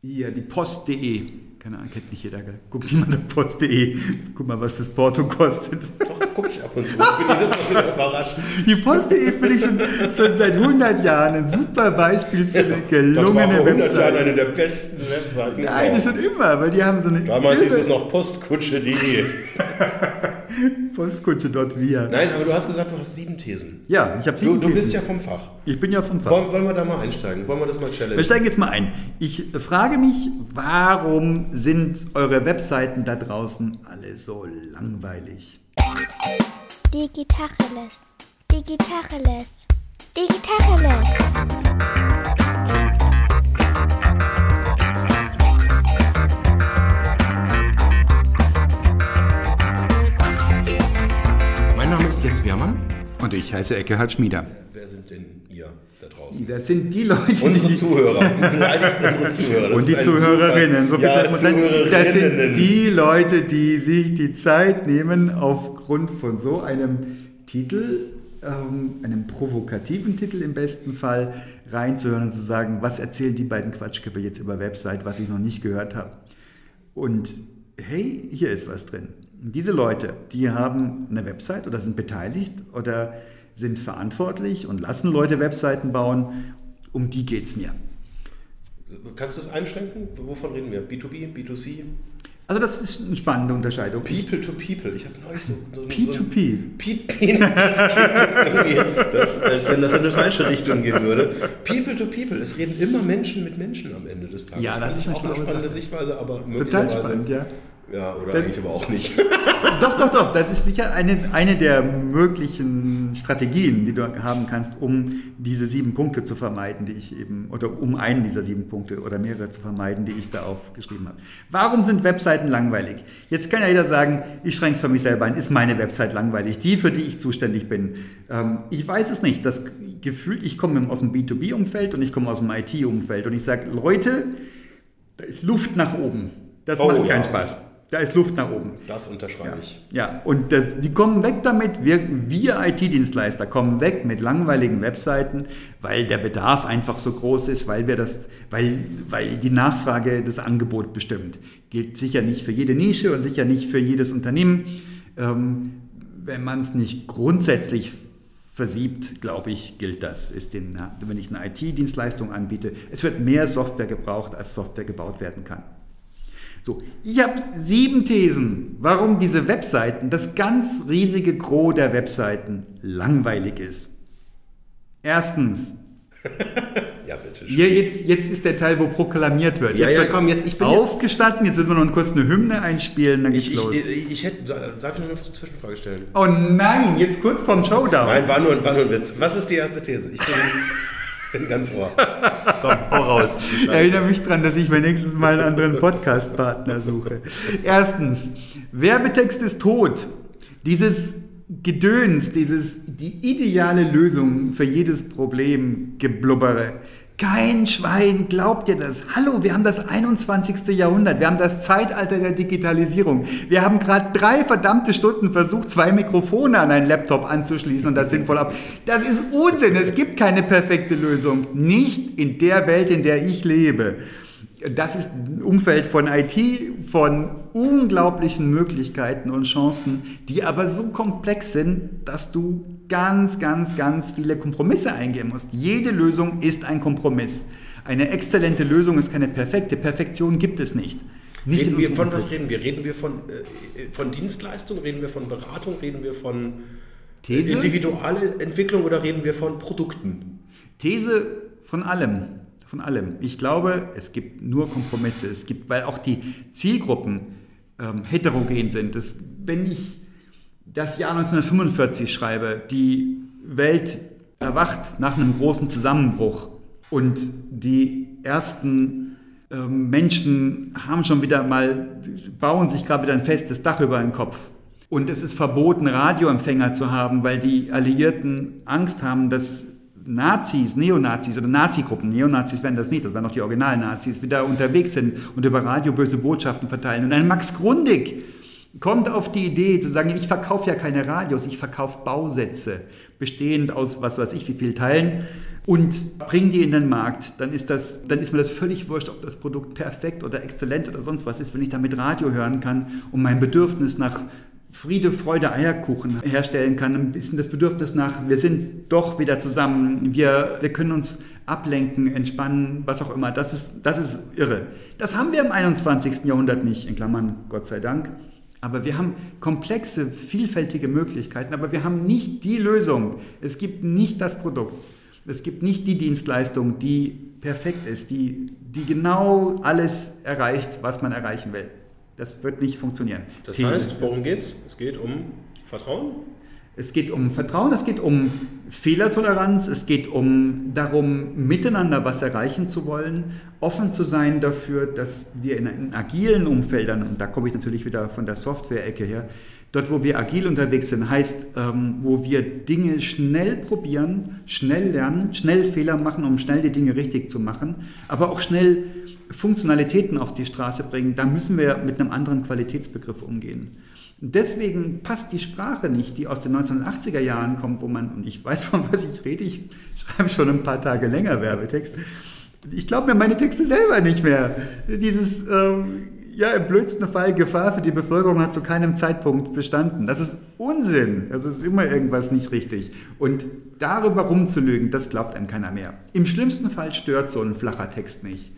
Hier, die Post.de. Keine Ahnung, kennt nicht jeder. Gell? Guckt niemand auf Post.de. Guck mal, was das Porto kostet. Doch, guck ich ab und zu. Ich bin jedes Mal wieder überrascht. Die Post.de finde ich schon, schon seit 100 Jahren ein super Beispiel für eine Das war gelungene vor 100 Jahren Website. eine der besten Webseiten. Nein, schon immer, weil die haben so eine Damals hieß es noch postkutsche.de. Postkutsche.wir. Nein, aber du hast gesagt, du hast sieben Thesen. Ja, ich habe Du, sieben du bist Thesen. ja vom Fach. Ich bin ja vom Fach. Wollen, wollen wir da mal einsteigen? Wollen wir das mal challengen? Wir steigen jetzt mal ein. Ich frage mich, warum sind eure Webseiten da draußen alle so langweilig? Digitacheles. Digitacheles. Digitacheles. Ist Jens Wehrmann. Und ich heiße Eckehard Schmieder. Wer sind denn ihr da draußen? Das sind die Leute, Unsere die Zuhörer. Unsere Zuhörer. Das und die Zuhörerinnen, so viel ja, Zeit muss sein. Das sind die Leute, die sich die Zeit nehmen, aufgrund von so einem Titel, ähm, einem provokativen Titel im besten Fall, reinzuhören und zu sagen, was erzählen die beiden Quatschköpfe jetzt über Website, was ich noch nicht gehört habe. Und hey, hier ist was drin. Diese Leute, die haben eine Website oder sind beteiligt oder sind verantwortlich und lassen Leute Webseiten bauen. Um die geht es mir. Kannst du es einschränken? Wovon reden wir? B2B, B2C? Also das ist eine spannende Unterscheidung. People to People. Ich habe neulich so... so P2P. So P2P. Das das, als wenn das in eine falsche Richtung gehen würde. People to People. Es reden immer Menschen mit Menschen am Ende des Tages. Ja, das Finde ist eine auch eine schlaue spannende Sache. Sichtweise, aber Total möglicherweise- spannend, ja. Ja, oder Das- eigentlich aber auch nicht. Doch, doch, doch. Das ist sicher eine, eine der möglichen Strategien, die du haben kannst, um diese sieben Punkte zu vermeiden, die ich eben, oder um einen dieser sieben Punkte oder mehrere zu vermeiden, die ich da aufgeschrieben habe. Warum sind Webseiten langweilig? Jetzt kann ja jeder sagen, ich schränke es für mich selber ein, ist meine Website langweilig, die, für die ich zuständig bin. Ähm, ich weiß es nicht. Das Gefühl, ich komme aus dem B2B-Umfeld und ich komme aus dem IT-Umfeld und ich sage, Leute, da ist Luft nach oben. Das Oh, macht keinen ja. Spaß. Da ist Luft nach oben. Das unterschreibe ich. Ja, und das, die kommen weg damit, wir, wir IT-Dienstleister kommen weg mit langweiligen Webseiten, weil der Bedarf einfach so groß ist, weil, wir das, weil, weil die Nachfrage das Angebot bestimmt. Gilt sicher nicht für jede Nische und sicher nicht für jedes Unternehmen. Ähm, wenn man es nicht grundsätzlich versiebt, glaube ich, gilt das. Ist den, wenn ich eine IT-Dienstleistung anbiete, es wird mehr Software gebraucht, als Software gebaut werden kann. So, ich habe sieben Thesen, warum diese Webseiten, das ganz riesige Gros der Webseiten, langweilig ist. Erstens, Ja, bitte. schön. hier jetzt, jetzt ist der Teil, wo proklamiert wird. Ja, jetzt ja, wird komm, jetzt- ich bin aufgestanden, jetzt müssen wir noch kurz eine Hymne einspielen, dann geht's Ich, ich, los. ich, ich hätte, darf ich noch eine Zwischenfrage stellen? oh nein, jetzt kurz vorm Showdown. Nein, war nur, war nur ein Witz. Was ist die erste These? Ich bin, bin ganz ohr. Komm, hau raus. Scheiße. Erinnere mich daran, dass ich mir nächstes Mal einen anderen Podcast-Partner suche. Erstens, Werbetext ist tot. Dieses Gedöns, dieses, die ideale Lösung für jedes Problem geblubbere. Kein Schwein glaubt dir das. Hallo, wir haben das 21. Jahrhundert. Wir haben das Zeitalter der Digitalisierung. Wir haben gerade drei verdammte Stunden versucht, zwei Mikrofone an einen Laptop anzuschließen und das sinnvoll ab. Das ist Unsinn. Es gibt keine perfekte Lösung. Nicht in der Welt, in der ich lebe. Das ist ein Umfeld von IT, von unglaublichen Möglichkeiten und Chancen, die aber so komplex sind, dass du ganz, ganz, ganz viele Kompromisse eingehen musst. Jede Lösung ist ein Kompromiss. Eine exzellente Lösung ist keine perfekte. Perfektion gibt es nicht. nicht Reden wir, von was Umfeld. reden wir? Reden wir von, äh, von Dienstleistung? Reden wir von Beratung? Reden wir von These? individuelle Entwicklung oder reden wir von Produkten? These von allem. Von allem. Ich glaube, es gibt nur Kompromisse. Es gibt, weil auch die Zielgruppen ähm, heterogen sind. Das, wenn ich das Jahr 1945 schreibe, die Welt erwacht nach einem großen Zusammenbruch und die ersten ähm, Menschen haben schon wieder mal, bauen sich gerade wieder ein festes Dach über den Kopf. Und es ist verboten, Radioempfänger zu haben, weil die Alliierten Angst haben, dass Nazis, Neonazis oder Nazigruppen, Neonazis werden das nicht, das werden noch die Original-Nazis, wieder unterwegs sind und über Radio böse Botschaften verteilen. Und ein Max Grundig kommt auf die Idee zu sagen, ich verkaufe ja keine Radios, ich verkaufe Bausätze, bestehend aus was weiß ich wie viel Teilen. und bringen die in den Markt, dann ist, das, dann ist mir das völlig wurscht, ob das Produkt perfekt oder exzellent oder sonst was ist, wenn ich damit Radio hören kann und mein Bedürfnis nach Friede, Freude, Eierkuchen herstellen kann, ein bisschen das Bedürfnis nach, wir sind doch wieder zusammen, wir, wir können uns ablenken, entspannen, was auch immer. Das ist, das ist irre. Das haben wir im 21. Jahrhundert nicht, in Klammern, Gott sei Dank. Aber wir haben komplexe, vielfältige Möglichkeiten, aber wir haben nicht die Lösung. Es gibt nicht das Produkt. Es gibt nicht die Dienstleistung, die perfekt ist, die, die genau alles erreicht, was man erreichen will. Das wird nicht funktionieren. Das heißt, worum geht es? Es geht um Vertrauen? Es geht um Vertrauen, es geht um Fehlertoleranz, es geht um darum, miteinander was erreichen zu wollen, offen zu sein dafür, dass wir in, in agilen Umfeldern, und da komme ich natürlich wieder von der Software-Ecke her, dort wo wir agil unterwegs sind, heißt, ähm, wo wir Dinge schnell probieren, schnell lernen, schnell Fehler machen, um schnell die Dinge richtig zu machen, aber auch schnell Funktionalitäten auf die Straße bringen, da müssen wir mit einem anderen Qualitätsbegriff umgehen. Deswegen passt die Sprache nicht, die aus den 1980er Jahren kommt, wo man, und ich weiß von was ich rede, ich schreibe schon ein paar Tage länger Werbetext. Ich glaube mir meine Texte selber nicht mehr. Dieses, ähm, ja, im blödsten Fall Gefahr für die Bevölkerung hat zu keinem Zeitpunkt bestanden. Das ist Unsinn. Das ist immer irgendwas nicht richtig. Und darüber rumzulügen, das glaubt einem keiner mehr. Im schlimmsten Fall stört so ein flacher Text nicht.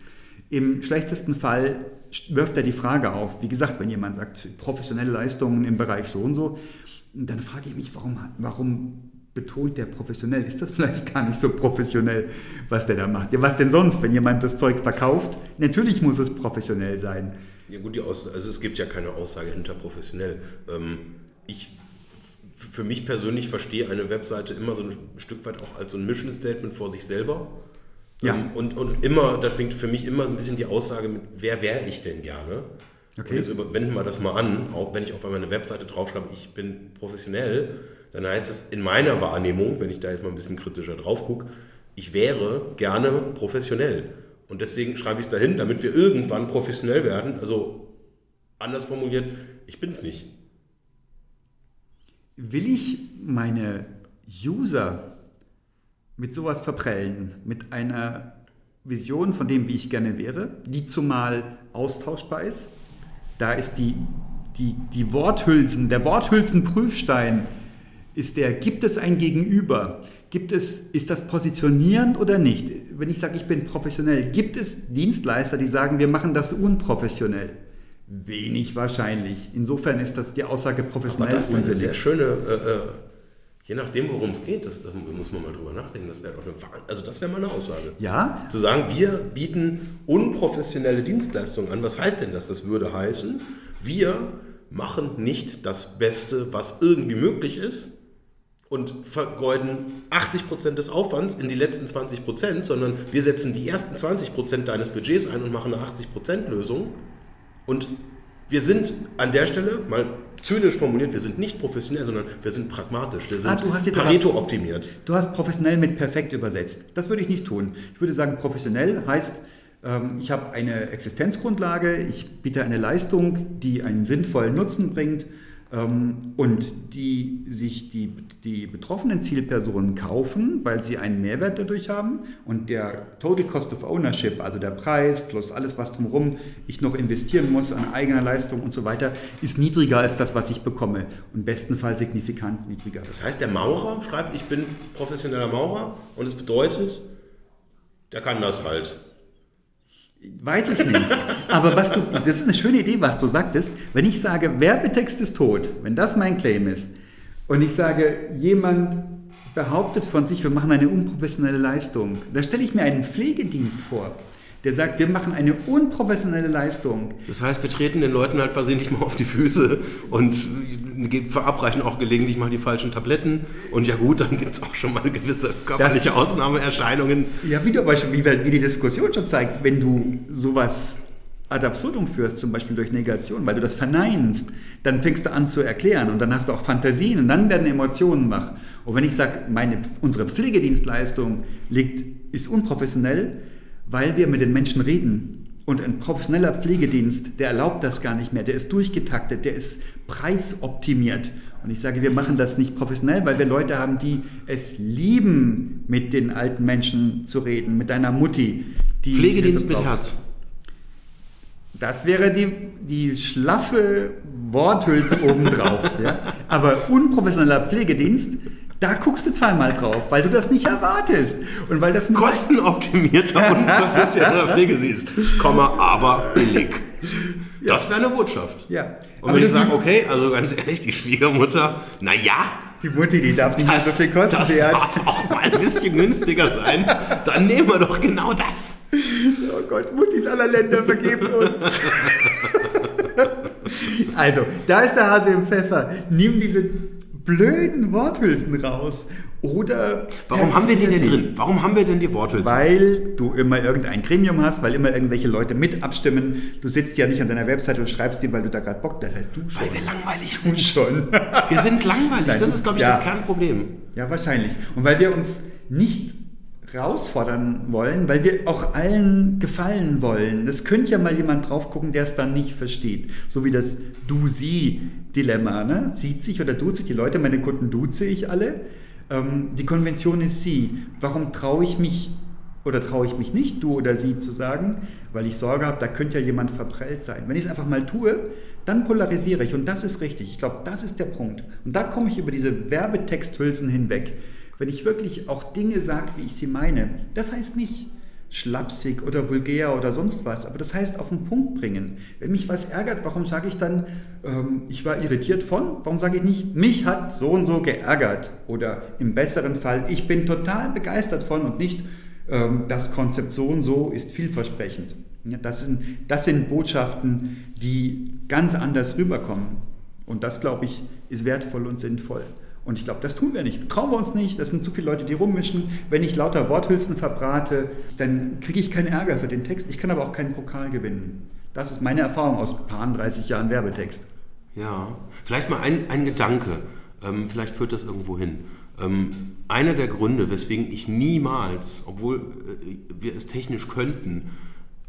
Im schlechtesten Fall wirft er die Frage auf. Wie gesagt, wenn jemand sagt, professionelle Leistungen im Bereich so und so, dann frage ich mich, warum, warum betont der professionell? Ist das vielleicht gar nicht so professionell, was der da macht? Ja, was denn sonst, wenn jemand das Zeug verkauft? Natürlich muss es professionell sein. Ja gut, die Aus also es gibt ja keine Aussage hinter professionell. Ähm, ich für mich persönlich verstehe eine Webseite immer so ein Stück weit auch als so ein Mission Statement vor sich selber. Ja. Ähm, und, und immer, da fängt für mich immer ein bisschen die Aussage mit, wer wäre ich denn gerne? Okay. Und jetzt wenden wir das mal an, auch wenn ich auf meine Webseite draufschreibe, ich bin professionell, dann heißt es in meiner Wahrnehmung, wenn ich da jetzt mal ein bisschen kritischer drauf gucke, ich wäre gerne professionell. Und deswegen schreibe ich es dahin, damit wir irgendwann professionell werden. Also anders formuliert, ich bin es nicht. Will ich meine User mit sowas verprellen, mit einer Vision von dem, wie ich gerne wäre, die zumal austauschbar ist. Da ist die, die, die Worthülsen, der Worthülsenprüfstein ist der, gibt es ein Gegenüber? Gibt es, ist das positionierend oder nicht? Wenn ich sage, ich bin professionell, gibt es Dienstleister, die sagen, wir machen das unprofessionell? Wenig wahrscheinlich. Insofern ist das die Aussage professionell. Aber das ist eine sehr schöne äh, äh Je nachdem, worum es geht, das, da muss man mal drüber nachdenken. Das wäre eine, also das wäre mal eine Aussage. Ja. Zu sagen, wir bieten unprofessionelle Dienstleistungen an. Was heißt denn das? Das würde heißen, wir machen nicht das Beste, was irgendwie möglich ist und vergeuden 80% des Aufwands in die letzten 20%, sondern wir setzen die ersten 20% deines Budgets ein und machen eine 80% Lösung und wir sind an der Stelle, mal zynisch formuliert, wir sind nicht professionell, sondern wir sind pragmatisch. Wir sind ah, Pareto optimiert. Du hast professionell mit perfekt übersetzt. Das würde ich nicht tun. Ich würde sagen, professionell heißt, ähm, ich habe eine Existenzgrundlage, ich biete eine Leistung, die einen sinnvollen Nutzen bringt und die sich die, die betroffenen Zielpersonen kaufen, weil sie einen Mehrwert dadurch haben und der Total Cost of Ownership, also der Preis plus alles, was drumherum ich noch investieren muss an eigener Leistung und so weiter, ist niedriger als das, was ich bekomme und bestenfalls signifikant niedriger. Das heißt, der Maurer schreibt, ich bin professioneller Maurer und es bedeutet, der kann das halt. Weiß ich nicht. Aber was du, das ist eine schöne Idee, was du sagtest. Wenn ich sage, Werbetext ist tot, wenn das mein Claim ist, und ich sage, jemand behauptet von sich, wir machen eine unprofessionelle Leistung, dann stelle ich mir einen Pflegedienst vor der sagt, wir machen eine unprofessionelle Leistung. Das heißt, wir treten den Leuten halt versehentlich mal auf die Füße und verabreichen auch gelegentlich mal die falschen Tabletten. Und ja gut, dann gibt es auch schon mal gewisse körperliche Ausnahmeerscheinungen. Ja, wie, du, wie, wie die Diskussion schon zeigt, wenn du sowas ad absurdum führst, zum Beispiel durch Negation, weil du das verneinst, dann fängst du an zu erklären und dann hast du auch Fantasien und dann werden Emotionen wach. Und wenn ich sage, unsere Pflegedienstleistung liegt, ist unprofessionell, weil wir mit den Menschen reden. Und ein professioneller Pflegedienst, der erlaubt das gar nicht mehr, der ist durchgetaktet, der ist preisoptimiert. Und ich sage, wir machen das nicht professionell, weil wir Leute haben, die es lieben, mit den alten Menschen zu reden, mit deiner Mutti. Die Pflegedienst mit. Herz. Das wäre die, die schlaffe Worthülse obendrauf. ja? Aber unprofessioneller Pflegedienst, da guckst du zweimal drauf, weil du das nicht erwartest. Und weil das Kostenoptimierter und professioneller Pflegedienst, Komma, aber billig. Das wäre eine Botschaft. Ja. Und Aber wenn ich sage, okay, also ganz ehrlich, die Schwiegermutter, naja, Die Mutti, die darf nicht mehr so viel kosten. das hat, darf auch mal ein bisschen günstiger sein. Dann nehmen wir doch genau das. oh Gott, Muttis aller Länder vergebt uns. also, da ist der Hase im Pfeffer. Nimm diese blöden Worthülsen raus. Oder. Warum haben wir die denn drin? Warum haben wir denn die Worthülsen? Weil du immer irgendein Gremium hast, weil immer irgendwelche Leute mit abstimmen. Du sitzt ja nicht an deiner Webseite und schreibst die, weil du da gerade Bock Das heißt, du schon. Weil wir langweilig sind. schon. Wir sind langweilig. Nein, das ist, glaube ich, ja. das Kernproblem. Ja, wahrscheinlich. Und weil wir uns nicht herausfordern wollen, weil wir auch allen gefallen wollen. Es könnte ja mal jemand drauf gucken, der es dann nicht versteht. So wie das Du-Sie-Dilemma. Ne? Sieht sich oder duzt sich die Leute, meine Kunden duze ich alle. Ähm, die Konvention ist sie. Warum traue ich mich oder traue ich mich nicht, du oder sie zu sagen, weil ich Sorge habe, da könnte ja jemand verprellt sein. Wenn ich es einfach mal tue, dann polarisiere ich und das ist richtig. Ich glaube, das ist der Punkt. Und da komme ich über diese Werbetexthülsen hinweg. Wenn ich wirklich auch Dinge sage, wie ich sie meine, das heißt nicht schlapsig oder vulgär oder sonst was, aber das heißt auf den Punkt bringen. Wenn mich was ärgert, warum sage ich dann, ähm, ich war irritiert von? Warum sage ich nicht, mich hat so und so geärgert? Oder im besseren Fall, ich bin total begeistert von und nicht, ähm, das Konzept so und so ist vielversprechend. Ja, das, sind, das sind Botschaften, die ganz anders rüberkommen. Und das, glaube ich, ist wertvoll und sinnvoll. Und ich glaube, das tun wir nicht. Trauen wir uns nicht. Das sind zu viele Leute, die rummischen. Wenn ich lauter Worthülsen verbrate, dann kriege ich keinen Ärger für den Text. Ich kann aber auch keinen Pokal gewinnen. Das ist meine Erfahrung aus paar 30 Jahren Werbetext. Ja, vielleicht mal ein, ein Gedanke, ähm, vielleicht führt das irgendwo hin. Ähm, einer der Gründe, weswegen ich niemals, obwohl äh, wir es technisch könnten,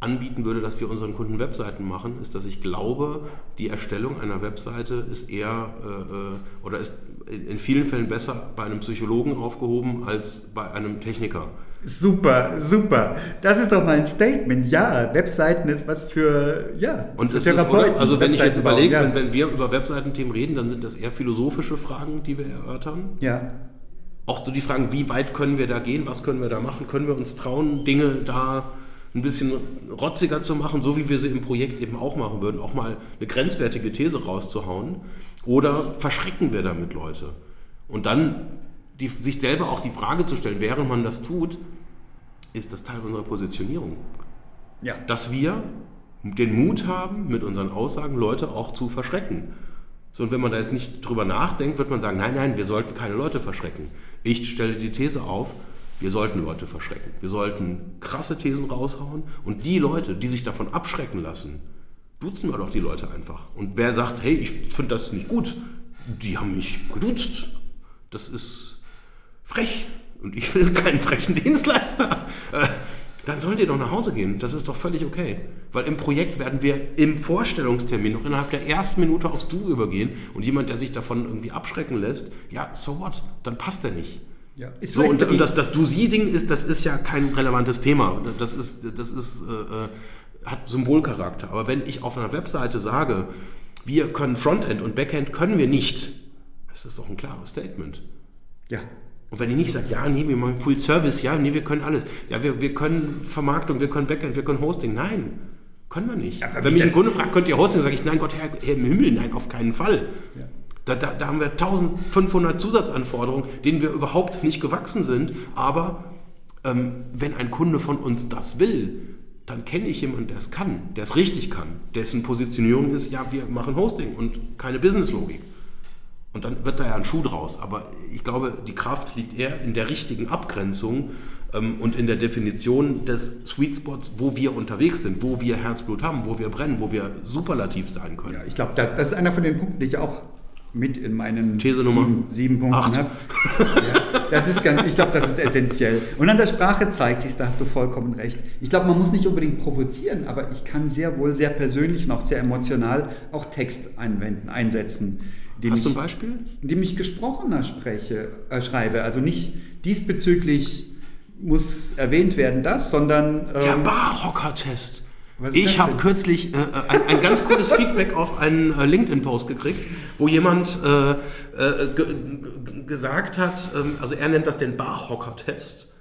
anbieten würde, dass wir unseren Kunden Webseiten machen, ist, dass ich glaube, die Erstellung einer Webseite ist eher äh, äh, oder ist in, vielen Fällen besser bei einem Psychologen aufgehoben als bei einem Techniker. Super, super. Das ist doch mal ein Statement. Ja, Webseiten ist was für, ja, Und für ist, oder? also wenn ich jetzt überlege, ja. wenn, wenn wir über Webseitenthemen reden, dann sind das eher philosophische Fragen, die wir erörtern. Ja, Auch so die Fragen, wie weit können wir da gehen, was können wir da machen, können wir uns trauen, Dinge da ein bisschen rotziger zu machen, so wie wir sie im Projekt eben auch machen würden, auch mal eine grenzwertige These rauszuhauen, oder verschrecken wir damit Leute? Und dann die, sich selber auch die Frage zu stellen, während man das tut, ist das Teil unserer Positionierung ja. dass wir den Mut haben, mit unseren Aussagen Leute auch zu verschrecken. So, und wenn man da jetzt nicht drüber nachdenkt, wird man sagen, nein, nein, wir sollten keine Leute verschrecken. Ich stelle die These auf, wir sollten Leute verschrecken. Wir sollten krasse Thesen raushauen und die Leute, die sich davon abschrecken lassen, duzen wir doch die Leute einfach. Und wer sagt, hey, ich finde das nicht gut, die haben mich geduzt. Das ist frech und ich will keinen frechen Dienstleister. Äh, dann sollen die doch nach Hause gehen. Das ist doch völlig okay. Weil im Projekt werden wir im Vorstellungstermin noch innerhalb der ersten Minute aufs Du übergehen und jemand, der sich davon irgendwie abschrecken lässt, ja, so what? Dann passt er nicht. Ja. So, und, und das, das Du-Sie-Ding ist, das ist ja kein relevantes Thema. Das ist, das ist, äh, äh, hat Symbolcharakter. Aber wenn ich auf einer Webseite sage, wir können Frontend und Backend können wir nicht, das ist doch ein klares Statement. ja. Und wenn ich nicht sage, ja, nee, wir machen Full Service, ja, nee, wir können alles. Ja, wir, wir können Vermarktung, wir können Backend, wir können Hosting. Nein, können wir nicht. Ja, wenn mich ein Kunde fragt, könnt ihr Hosting, sage ich, nein, Gott, Herr, Herr im Himmel, nein, auf keinen Fall. Ja. Da, da, da haben wir 1500 Zusatzanforderungen, denen wir überhaupt nicht gewachsen sind. Aber ähm, wenn ein Kunde von uns das will, dann kenne ich jemanden, der es kann, der es richtig kann, dessen Positionierung ist, ja, wir machen Hosting und keine Businesslogik. Und dann wird da ja ein Schuh draus. Aber ich glaube, die Kraft liegt eher in der richtigen Abgrenzung ähm, und in der Definition des Sweet Spots, wo wir unterwegs sind, wo wir Herzblut haben, wo wir brennen, wo wir superlativ sein können. Ja, ich glaube, das, das ist einer von den Punkten, die ich auch mit in meinen These Nummer sieben, sieben Punkten habe. Ja, das ist ganz, ich glaube, das ist essentiell. Und an der Sprache zeigt sich, da hast du vollkommen recht. Ich glaube, man muss nicht unbedingt provozieren, aber ich kann sehr wohl sehr persönlich und auch sehr emotional auch Text einwenden, einsetzen, Hast ich, du ein Beispiel? Indem ich gesprochener spreche, äh, schreibe. Also nicht diesbezüglich muss erwähnt werden das, sondern... Der ähm, Barhocker-Test. Was Ich habe kürzlich äh, ein, ein ganz cooles Feedback auf einen äh, LinkedIn-Post gekriegt, wo jemand äh, äh, ge ge gesagt hat, ähm, also er nennt das den Barhocker-Test.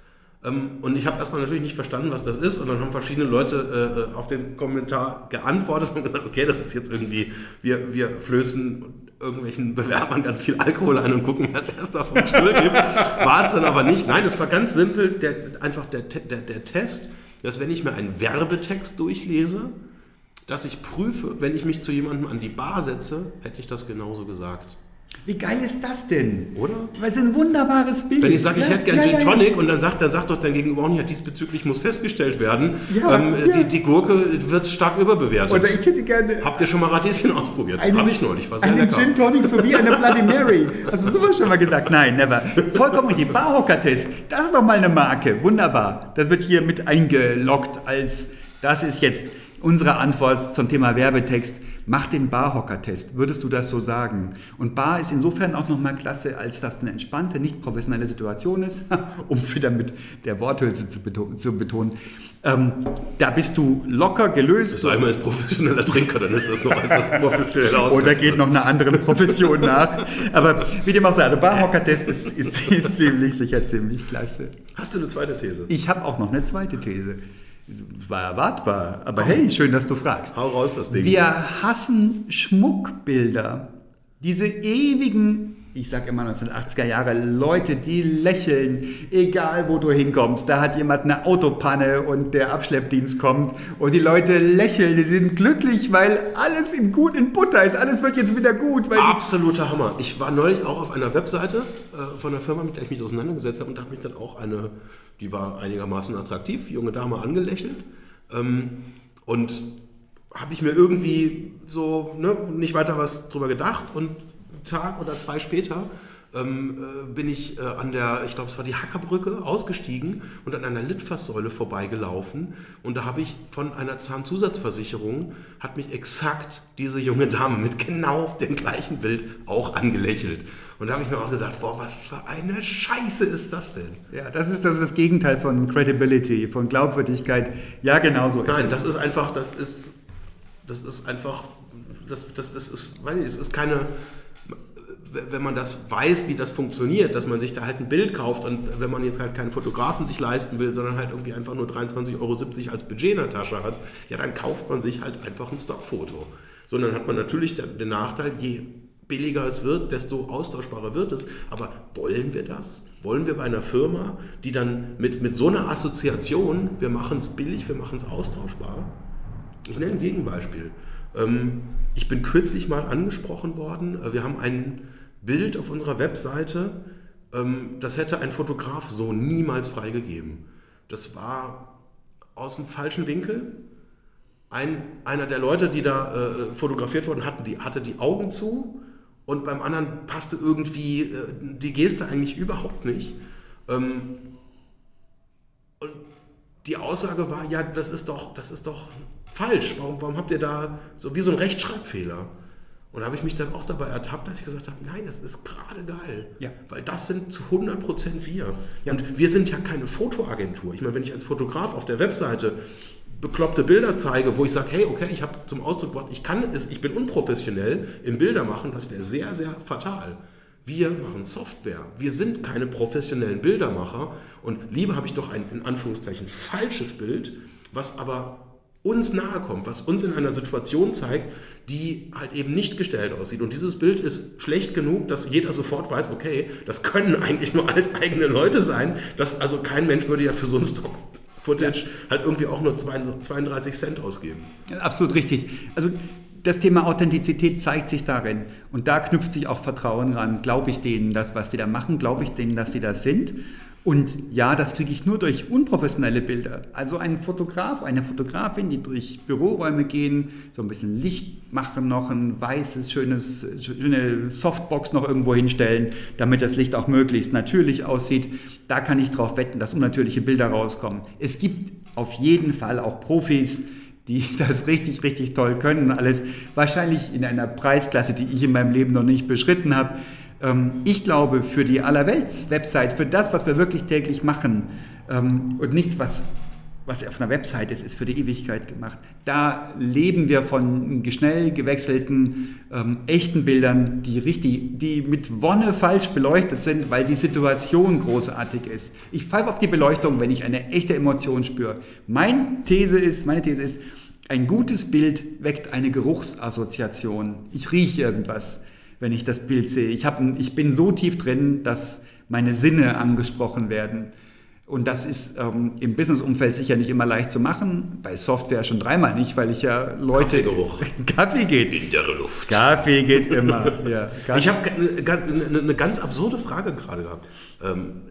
Ähm, und ich habe erstmal natürlich nicht verstanden, was das ist. Und dann haben verschiedene Leute äh, auf den Kommentar geantwortet und gesagt, okay, das ist jetzt irgendwie, wir, wir flößen irgendwelchen Bewerbern ganz viel Alkohol ein und gucken, wer es erst auf dem Stuhl gibt. War es dann aber nicht. Nein, es war ganz simpel, der, einfach der, der, der Test, dass wenn ich mir einen Werbetext durchlese, dass ich prüfe, wenn ich mich zu jemandem an die Bar setze, hätte ich das genauso gesagt. Wie geil ist das denn? Oder? Weil es ein wunderbares Bild. Wenn ich sage, ich Ja, hätte gerne ja, Gin ja, ja. Tonic und dann sagt, dann sagt doch dein Gegenüber auch nicht, diesbezüglich muss festgestellt werden, Ja, ähm. Die, die Gurke wird stark überbewertet. Oder ich hätte gerne Habt ihr schon mal Radieschen ausprobiert? einen, Habe ich neulich, sehr einen. Gin Tonic sowie eine Bloody Mary. Hast du sowas schon mal gesagt? Nein, never. Vollkommen richtig. Barhocker-Test. Das ist doch mal eine Marke. Wunderbar. Das wird hier mit eingeloggt als, das ist jetzt unsere Antwort zum Thema Werbetext. Mach den Barhocker-Test. Würdest du das so sagen? Und Bar ist insofern auch nochmal klasse, als das eine entspannte, nicht professionelle Situation ist, um es wieder mit der Worthülse zu, beto zu betonen. Ähm, da bist du locker gelöst. So einmal ist professioneller Trinker, dann ist das noch als professionell aus. Oder geht noch einer anderen Profession nach. Aber wie dem auch sei, also Barhocker-Test ist, ist, ist ziemlich sicher ziemlich klasse. Hast du eine zweite These? Ich habe auch noch eine zweite These. War erwartbar, aber hey, schön, dass du fragst. Hau raus das Ding. Wir hassen Schmuckbilder. Diese ewigen, ich sage immer 1980er Jahre, Leute, die lächeln, egal wo du hinkommst. Da hat jemand eine Autopanne und der Abschleppdienst kommt und die Leute lächeln, die sind glücklich, weil alles in gut in Butter ist. Alles wird jetzt wieder gut. Absoluter Hammer. Ich war neulich auch auf einer Webseite äh, von einer Firma, mit der ich mich auseinandergesetzt habe und da hat mich dann auch eine, die war einigermaßen attraktiv, junge Dame angelächelt. Ähm, und habe ich mir irgendwie so ne, nicht weiter was drüber gedacht und Tag oder zwei später ähm, äh, bin ich äh, an der, ich glaube es war die Hackerbrücke, ausgestiegen und an einer Litfaßsäule vorbeigelaufen und da habe ich von einer Zahnzusatzversicherung, hat mich exakt diese junge Dame mit genau dem gleichen Bild auch angelächelt. Und da habe ich mir auch gesagt, boah, was für eine Scheiße ist das denn? Ja, das ist das, das Gegenteil von Credibility, von Glaubwürdigkeit. Ja, genau so ist Nein, das ist einfach, das ist, das ist einfach, das, das, das ist, weiß ich, es ist keine, wenn man das weiß, wie das funktioniert, dass man sich da halt ein Bild kauft und wenn man jetzt halt keinen Fotografen sich leisten will, sondern halt irgendwie einfach nur 23,70 Euro als Budget in der Tasche hat, ja, dann kauft man sich halt einfach ein Stockfoto. So, und dann hat man natürlich den, Nachteil, je billiger es wird, desto austauschbarer wird es. Aber wollen wir das? Wollen wir bei einer Firma, die dann mit, mit so einer Assoziation, wir machen es billig, wir machen es austauschbar? Ich nenne ein Gegenbeispiel. Ähm, ich bin kürzlich mal angesprochen worden. äh, Wir haben ein Bild auf unserer Webseite, ähm, das hätte ein Fotograf so niemals freigegeben. Das war aus dem falschen Winkel. Ein, einer der Leute, die da äh, fotografiert wurden, hatten die, hatte die Augen zu und beim anderen passte irgendwie äh, die Geste eigentlich überhaupt nicht. Ähm, und die Aussage war, ja, das ist doch, das ist doch falsch. Warum, warum habt ihr da so wie so ein Rechtschreibfehler? Und da habe ich mich dann auch dabei ertappt, dass ich gesagt habe, nein, das ist gerade geil. Ja. Weil das sind zu 100% wir. Ja. Und wir sind ja keine Fotoagentur. Ich meine, wenn ich als Fotograf auf der Webseite bekloppte Bilder zeige, wo ich sage, hey, okay, ich habe zum Ausdruck gebracht, ich kann es, ich bin unprofessionell im Bilder machen, das wäre sehr, sehr fatal. Wir machen Software. Wir sind keine professionellen Bildermacher. Und lieber habe ich doch ein in Anführungszeichen falsches Bild, was aber uns nahe kommt, was uns in einer Situation zeigt, die halt eben nicht gestellt aussieht. Und dieses Bild ist schlecht genug, dass jeder sofort weiß, okay, das können eigentlich nur alteigene Leute sein. Das, also kein Mensch würde ja für so ein Stock-Footage halt irgendwie auch nur 32 Cent ausgeben. Absolut richtig. Also das Thema Authentizität zeigt sich darin. Und da knüpft sich auch Vertrauen ran. Glaube ich denen das, was die da machen? Glaube ich denen, dass die das sind? Und ja, das kriege ich nur durch unprofessionelle Bilder. Also ein Fotograf, eine Fotografin, die durch Büroräume gehen, so ein bisschen Licht machen noch, ein weißes, schönes, schöne Softbox noch irgendwo hinstellen, damit das Licht auch möglichst natürlich aussieht. Da kann ich drauf wetten, dass unnatürliche Bilder rauskommen. Es gibt auf jeden Fall auch Profis, die das richtig, richtig toll können. Alles wahrscheinlich in einer Preisklasse, die ich in meinem Leben noch nicht beschritten habe. Ähm, ich glaube, für die Allerwelts-Website, für das, was wir wirklich täglich machen ähm, und nichts, was was auf einer Website ist, ist für die Ewigkeit gemacht. Da leben wir von schnell gewechselten, ähm, echten Bildern, die, richtig, die mit Wonne falsch beleuchtet sind, weil die Situation großartig ist. Ich pfeife auf die Beleuchtung, wenn ich eine echte Emotion spüre. Mein These ist, meine These ist, ein gutes Bild weckt eine Geruchsassoziation. Ich rieche irgendwas, wenn ich das Bild sehe. Ich, hab, ich bin so tief drin, dass meine Sinne angesprochen werden. Und das ist ähm, im Businessumfeld sicher nicht immer leicht zu machen. Bei Software schon dreimal nicht, weil ich ja Leute. Kaffeegeruch. Kaffee geht. In der Luft. Kaffee geht immer. ja, ich habe eine ganz absurde Frage gerade gehabt. Ähm,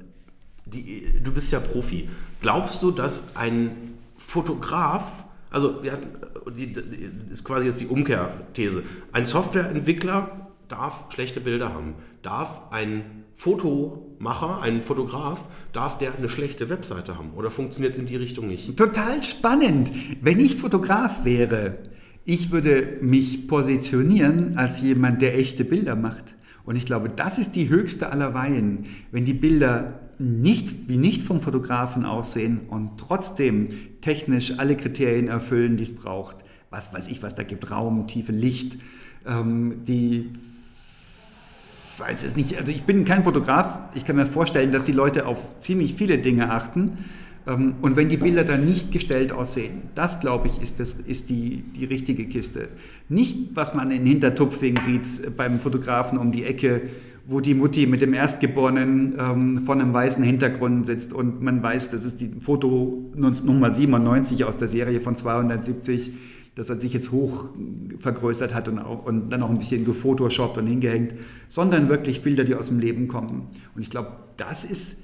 die, du bist ja Profi. Glaubst du, dass ein Fotograf, also wir hatten, die ist quasi jetzt die Umkehrthese, ein Softwareentwickler darf schlechte Bilder haben, darf ein Fotomacher, ein Fotograf, darf der eine schlechte Webseite haben? Oder funktioniert es in die Richtung nicht? Total spannend. Wenn ich Fotograf wäre, ich würde mich positionieren als jemand, der echte Bilder macht. Und ich glaube, das ist die höchste aller Weihen, wenn die Bilder nicht wie nicht vom Fotografen aussehen und trotzdem technisch alle Kriterien erfüllen, die es braucht. Was weiß ich, was da gibt, Raum, Tiefe, Licht, ähm, die weiß es nicht, also ich bin kein Fotograf, ich kann mir vorstellen, dass die Leute auf ziemlich viele Dinge achten. Ähm, und wenn die Bilder dann nicht gestellt aussehen, das glaube ich, ist, das, ist die, die richtige Kiste. Nicht, was man in Hintertupfing sieht beim Fotografen um die Ecke, wo die Mutti mit dem Erstgeborenen ähm, vor einem weißen Hintergrund sitzt und man weiß, das ist die Foto Nummer 97 aus der Serie von 270 dass er sich jetzt hoch vergrößert hat und, auch, und dann auch ein bisschen gefotoshoppt und hingehängt, sondern wirklich Bilder, die aus dem Leben kommen. Und ich glaube, das ist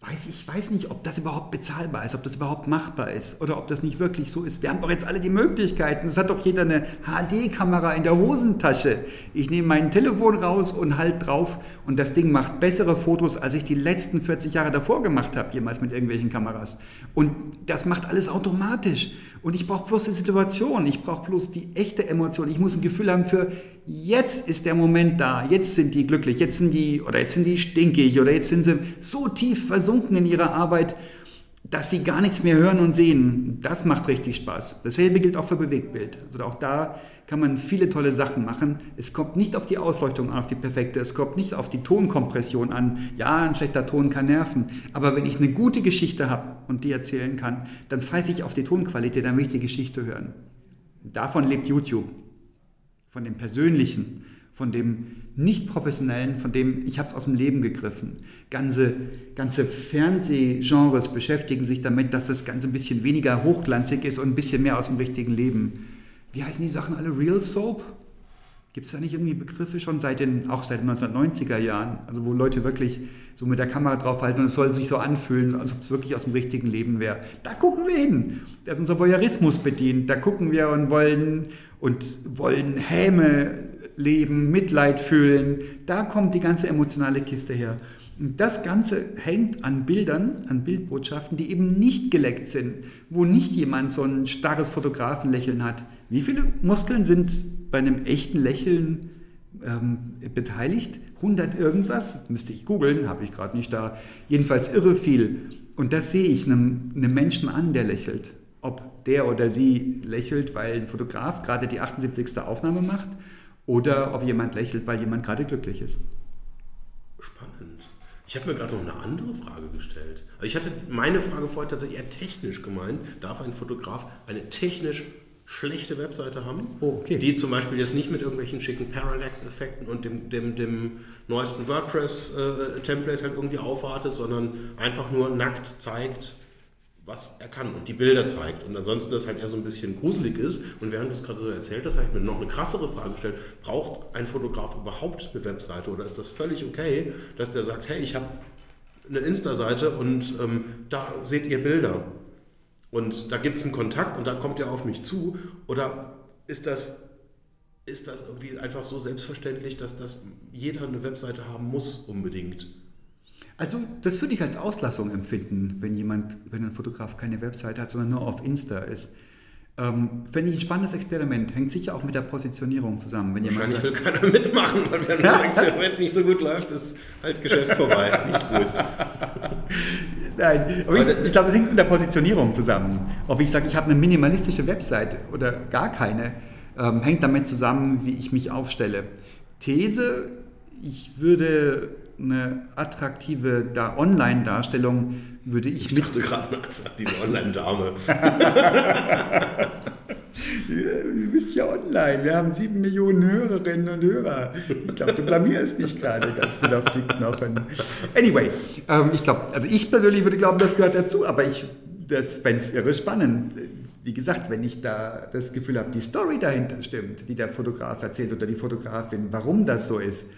weiß ich weiß nicht, ob das überhaupt bezahlbar ist, ob das überhaupt machbar ist oder ob das nicht wirklich so ist. Wir haben doch jetzt alle die Möglichkeiten. Es hat doch jeder eine HD-Kamera in der Hosentasche. Ich nehme mein Telefon raus und halt drauf und das Ding macht bessere Fotos, als ich die letzten 40 Jahre davor gemacht habe, jemals mit irgendwelchen Kameras. Und das macht alles automatisch. Und ich brauche bloß die Situation, ich brauche bloß die echte Emotion. Ich muss ein Gefühl haben für jetzt ist der Moment da, jetzt sind die glücklich, jetzt sind die oder jetzt sind die stinkig oder jetzt sind sie so tief versunken in ihrer Arbeit, dass sie gar nichts mehr hören und sehen. Das macht richtig Spaß. Dasselbe gilt auch für Bewegtbild. Also auch da kann man viele tolle Sachen machen. Es kommt nicht auf die Ausleuchtung an, auf die perfekte, es kommt nicht auf die Tonkompression an. Ja, ein schlechter Ton kann nerven, aber wenn ich eine gute Geschichte habe und die erzählen kann, dann pfeife ich auf die Tonqualität, dann will ich die Geschichte hören. Davon lebt YouTube von dem Persönlichen, von dem Nicht-Professionellen, von dem, ich habe es aus dem Leben gegriffen. Ganze, ganze Fernsehgenres beschäftigen sich damit, dass das Ganze ein bisschen weniger hochglanzig ist und ein bisschen mehr aus dem richtigen Leben. Wie heißen die Sachen alle? Real Soap? Gibt es da nicht irgendwie Begriffe schon seit den, auch seit den 1990er Jahren, also wo Leute wirklich so mit der Kamera draufhalten und es soll sich so anfühlen, als ob es wirklich aus dem richtigen Leben wäre. Da gucken wir hin. Da ist unser Voyeurismus bedient. Da gucken wir und wollen und wollen Häme leben, Mitleid fühlen. Da kommt die ganze emotionale Kiste her. Und das Ganze hängt an Bildern, an Bildbotschaften, die eben nicht geleckt sind, wo nicht jemand so ein starres Fotografenlächeln hat. Wie viele Muskeln sind bei einem echten Lächeln ähm, beteiligt? 100 irgendwas? Müsste ich googeln, habe ich gerade nicht da. Jedenfalls irre viel. Und das sehe ich einem, einem Menschen an, der lächelt ob der oder sie lächelt, weil ein Fotograf gerade die 78. Aufnahme macht oder ob jemand lächelt, weil jemand gerade glücklich ist. Spannend. Ich habe mir gerade noch eine andere Frage gestellt. Ich hatte meine Frage vorher tatsächlich eher technisch gemeint. Darf ein Fotograf eine technisch schlechte Webseite haben, oh, okay. die zum Beispiel jetzt nicht mit irgendwelchen schicken Parallax-Effekten und dem, dem, dem neuesten WordPress-Template halt irgendwie aufwartet, sondern einfach nur nackt zeigt, was er kann und die Bilder zeigt und ansonsten das halt eher so ein bisschen gruselig ist. Und während du es gerade so erzählt hast, habe ich mir noch eine krassere Frage gestellt. Braucht ein Fotograf überhaupt eine Webseite oder ist das völlig okay, dass der sagt, hey, ich habe eine Insta-Seite und ähm, da seht ihr Bilder und da gibt es einen Kontakt und da kommt ihr auf mich zu oder ist das, ist das irgendwie einfach so selbstverständlich, dass das jeder eine Webseite haben muss unbedingt? Also das würde ich als Auslassung empfinden, wenn jemand, wenn ein Fotograf keine Website hat, sondern nur auf Insta ist. Ähm, Fände ich ein spannendes Experiment. Hängt sicher auch mit der Positionierung zusammen. Wenn jemand Wahrscheinlich will sagt, keiner mitmachen, weil wenn das Experiment nicht so gut läuft, ist halt Geschäft vorbei. Nicht gut. Nein, aber ich, ich glaube, es hängt mit der Positionierung zusammen. Ob ich sage, ich habe eine minimalistische Website oder gar keine, ähm, hängt damit zusammen, wie ich mich aufstelle. These, ich würde eine attraktive da Online-Darstellung würde ich, Ich mit dachte gerade eine attraktive Online-Dame. Du bist ja online. Wir haben sieben Millionen Hörerinnen und Hörer. Ich glaube, du blamierst dich gerade ganz viel auf die Knochen. Anyway, ähm, ich glaube, also ich persönlich würde glauben, das gehört dazu, aber ich fände es irre spannend. Wie gesagt, wenn ich da das Gefühl habe, die Story dahinter stimmt, die der Fotograf erzählt oder die Fotografin, warum das so ist,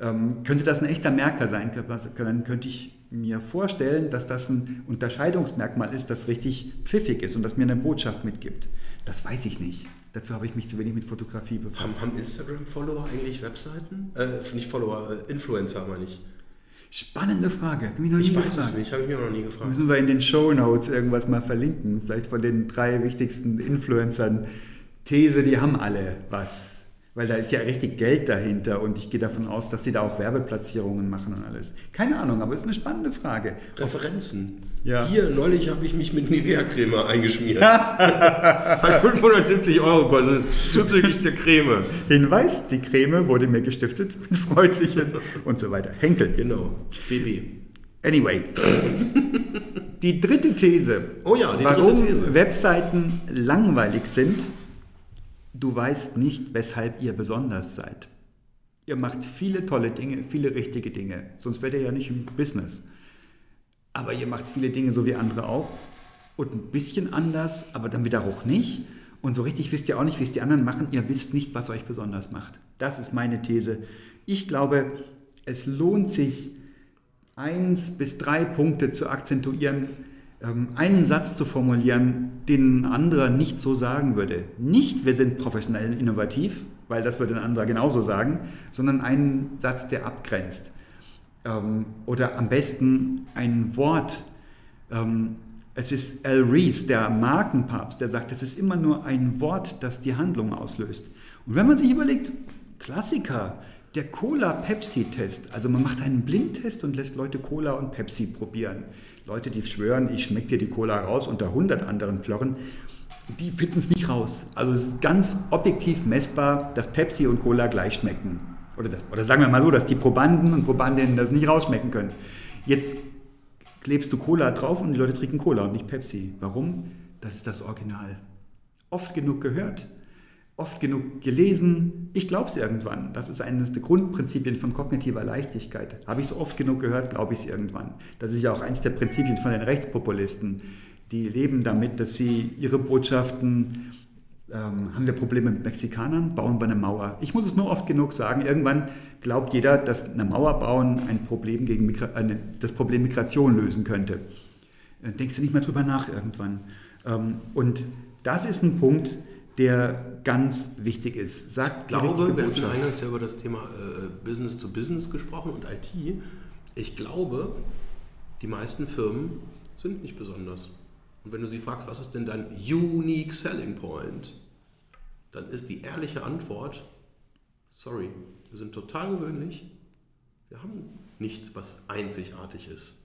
ähm, könnte das ein echter Merker sein. Dann könnte ich mir vorstellen, dass das ein Unterscheidungsmerkmal ist, das richtig pfiffig ist und das mir eine Botschaft mitgibt. Das weiß ich nicht. Dazu habe ich mich zu wenig mit Fotografie befasst. Haben, haben Instagram-Follower eigentlich Webseiten? Äh, nicht Follower, äh, Influencer meine ich. Spannende Frage. Ich weiß gefragt. es nicht, habe ich mir auch noch nie gefragt. Müssen wir in den Show Notes irgendwas mal verlinken? Vielleicht von den drei wichtigsten Influencern. These, die haben alle was. Weil da ist ja richtig Geld dahinter und ich gehe davon aus, dass sie da auch Werbeplatzierungen machen und alles. Keine Ahnung, aber es ist eine spannende Frage. Referenzen. Ja. Hier, neulich habe ich mich mit Nivea-Creme eingeschmiert. Hat 570 Euro gekostet, zuzüglich der Creme. Hinweis, die Creme wurde mir gestiftet mit freundlichen und so weiter. Henkel. Genau, BB. Anyway, die dritte These, Oh ja, die warum dritte These. Webseiten langweilig sind, du weißt nicht, weshalb ihr besonders seid. Ihr macht viele tolle Dinge, viele richtige Dinge, sonst wärt ihr ja nicht im Business. Aber ihr macht viele Dinge so wie andere auch und ein bisschen anders, aber dann wieder auch nicht. Und so richtig wisst ihr auch nicht, wie es die anderen machen. Ihr wisst nicht, was euch besonders macht. Das ist meine These. Ich glaube, es lohnt sich, eins bis drei Punkte zu akzentuieren, einen Satz zu formulieren, den ein anderer nicht so sagen würde. Nicht, wir sind professionell innovativ, weil das würde ein anderer genauso sagen, sondern einen Satz, der abgrenzt. Ähm, oder am besten ein Wort. Ähm, es ist Al Rees, der Markenpapst, der sagt, es ist immer nur ein Wort, das die Handlung auslöst. Und wenn man sich überlegt, Klassiker, der Cola-Pepsi-Test, also man macht einen Blindtest und lässt Leute Cola und Pepsi probieren. Leute, die schwören, ich schmecke dir die Cola raus unter 100 anderen Plörren, die finden es nicht raus. Also es ist ganz objektiv messbar, dass Pepsi und Cola gleich schmecken. Oder, das, oder sagen wir mal so, dass die Probanden und Probandinnen das nicht rausschmecken können. Jetzt klebst du Cola drauf und die Leute trinken Cola und nicht Pepsi. Warum? Das ist das Original. Oft genug gehört, oft genug gelesen. Ich glaube es irgendwann. Das ist eines der Grundprinzipien von kognitiver Leichtigkeit. Habe ich es oft genug gehört, glaube ich es irgendwann. Das ist ja auch eines der Prinzipien von den Rechtspopulisten. Die leben damit, dass sie ihre Botschaften ähm, haben wir Probleme mit Mexikanern? Bauen wir eine Mauer? Ich muss es nur oft genug sagen. Irgendwann glaubt jeder, dass eine Mauer bauen ein Problem gegen Migra eine, das Problem Migration lösen könnte. Äh, denkst du nicht mehr drüber nach irgendwann. Ähm, und das ist ein Punkt, der ganz wichtig ist. Sagt Ich glaube, wir hatten eingangs ja über das Thema äh, Business to Business gesprochen und IT. Ich glaube, die meisten Firmen sind nicht besonders. Und wenn du sie fragst, was ist denn dein Unique Selling Point, dann ist die ehrliche Antwort, sorry, wir sind total gewöhnlich, wir haben nichts, was einzigartig ist.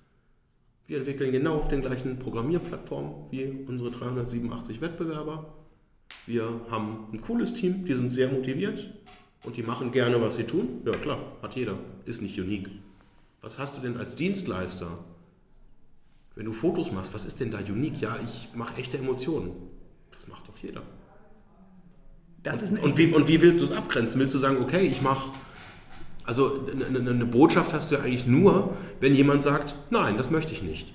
Wir entwickeln genau auf den gleichen Programmierplattformen wie unsere 387 Wettbewerber. Wir haben ein cooles Team, die sind sehr motiviert und die machen gerne, was sie tun. Ja klar, hat jeder, ist nicht unique. Was hast du denn als Dienstleister? Wenn du Fotos machst, was ist denn da unique? Ja, ich mache echte Emotionen. Das macht doch jeder. Das ist ein Und wie, und wie willst du es abgrenzen? Willst du sagen, okay, ich mache. Also eine, eine- eine Botschaft hast du ja eigentlich nur, wenn jemand sagt, nein, das möchte ich nicht.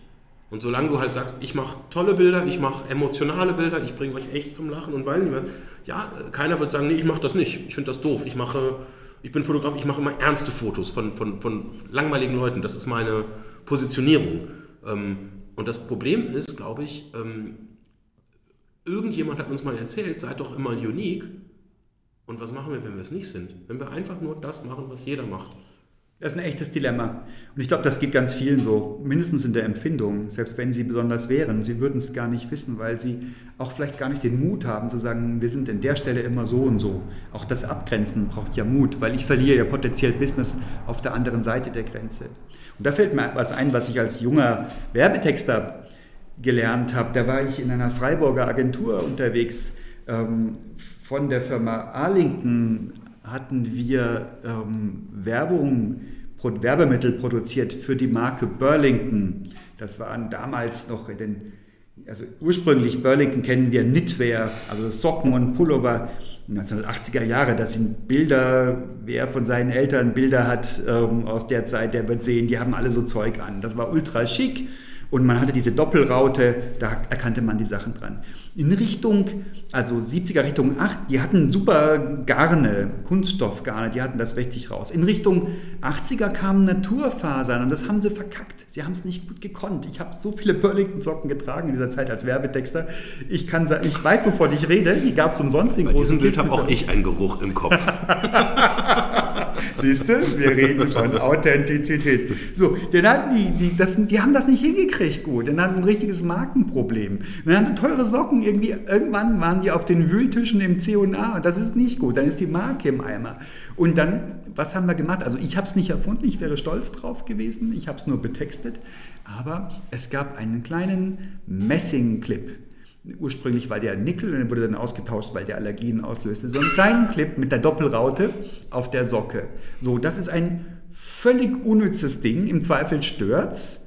Und solange du halt sagst, ich mache tolle Bilder, ich mache emotionale Bilder, ich bringe euch echt zum Lachen und Weinen, ja, keiner wird sagen, nee, ich mache das nicht. Ich finde das doof. Ich mache, ich bin Fotograf, ich mache immer ernste Fotos von, von, von langweiligen Leuten. Das ist meine Positionierung. Ähm, und das Problem ist, glaube ich, ähm, irgendjemand hat uns mal erzählt, seid doch immer unique. Und was machen wir, wenn wir es nicht sind? Wenn wir einfach nur das machen, was jeder macht. Das ist ein echtes Dilemma. Und ich glaube, das geht ganz vielen so, mindestens in der Empfindung, selbst wenn sie besonders wären. Sie würden es gar nicht wissen, weil sie auch vielleicht gar nicht den Mut haben zu sagen, wir sind in der Stelle immer so und so. Auch das Abgrenzen braucht ja Mut, weil ich verliere ja potenziell Business auf der anderen Seite der Grenze. Und da fällt mir was ein, was ich als junger Werbetexter gelernt habe. Da war ich in einer Freiburger Agentur unterwegs. Ähm, von der Firma Arlington hatten wir ähm, Werbung, Werbemittel produziert für die Marke Burlington. Das waren damals noch in den, also ursprünglich Burlington kennen wir Knitwear, also Socken und Pullover. 1980er Jahre, das sind Bilder, wer von seinen Eltern Bilder hat ähm, aus der Zeit, der wird sehen, die haben alle so Zeug an. Das war ultra schick und man hatte diese Doppelraute, da erkannte man die Sachen dran. In Richtung, also 70er Richtung 8, die hatten super Garne, Kunststoffgarne, die hatten das richtig raus. In Richtung 80er kamen Naturfasern und das haben sie verkackt. Sie haben es nicht gut gekonnt. Ich habe so viele Burlington-Socken getragen in dieser Zeit als Werbetexter. Ich kann ich weiß, wovon ich rede. Die gab es umsonst in Bei großen Bild habe auch ich einen Geruch im Kopf. Siehst du, wir reden von Authentizität. So, dann hatten die, die, das, die haben das nicht hingekriegt gut. Dann hatten ein richtiges Markenproblem. Dann haben sie teure Socken irgendwie, irgendwann waren die auf den Wühltischen im C&A und das ist nicht gut. Dann ist die Marke im Eimer. Und dann, was haben wir gemacht? Also ich habe es nicht erfunden, ich wäre stolz drauf gewesen, ich habe es nur betextet, aber es gab einen kleinen Messing-Clip Ursprünglich war der Nickel und wurde dann ausgetauscht, weil der Allergien auslöste. So einen kleinen Clip mit der Doppelraute auf der Socke. So, das ist ein völlig unnützes Ding. Im Zweifel stört's.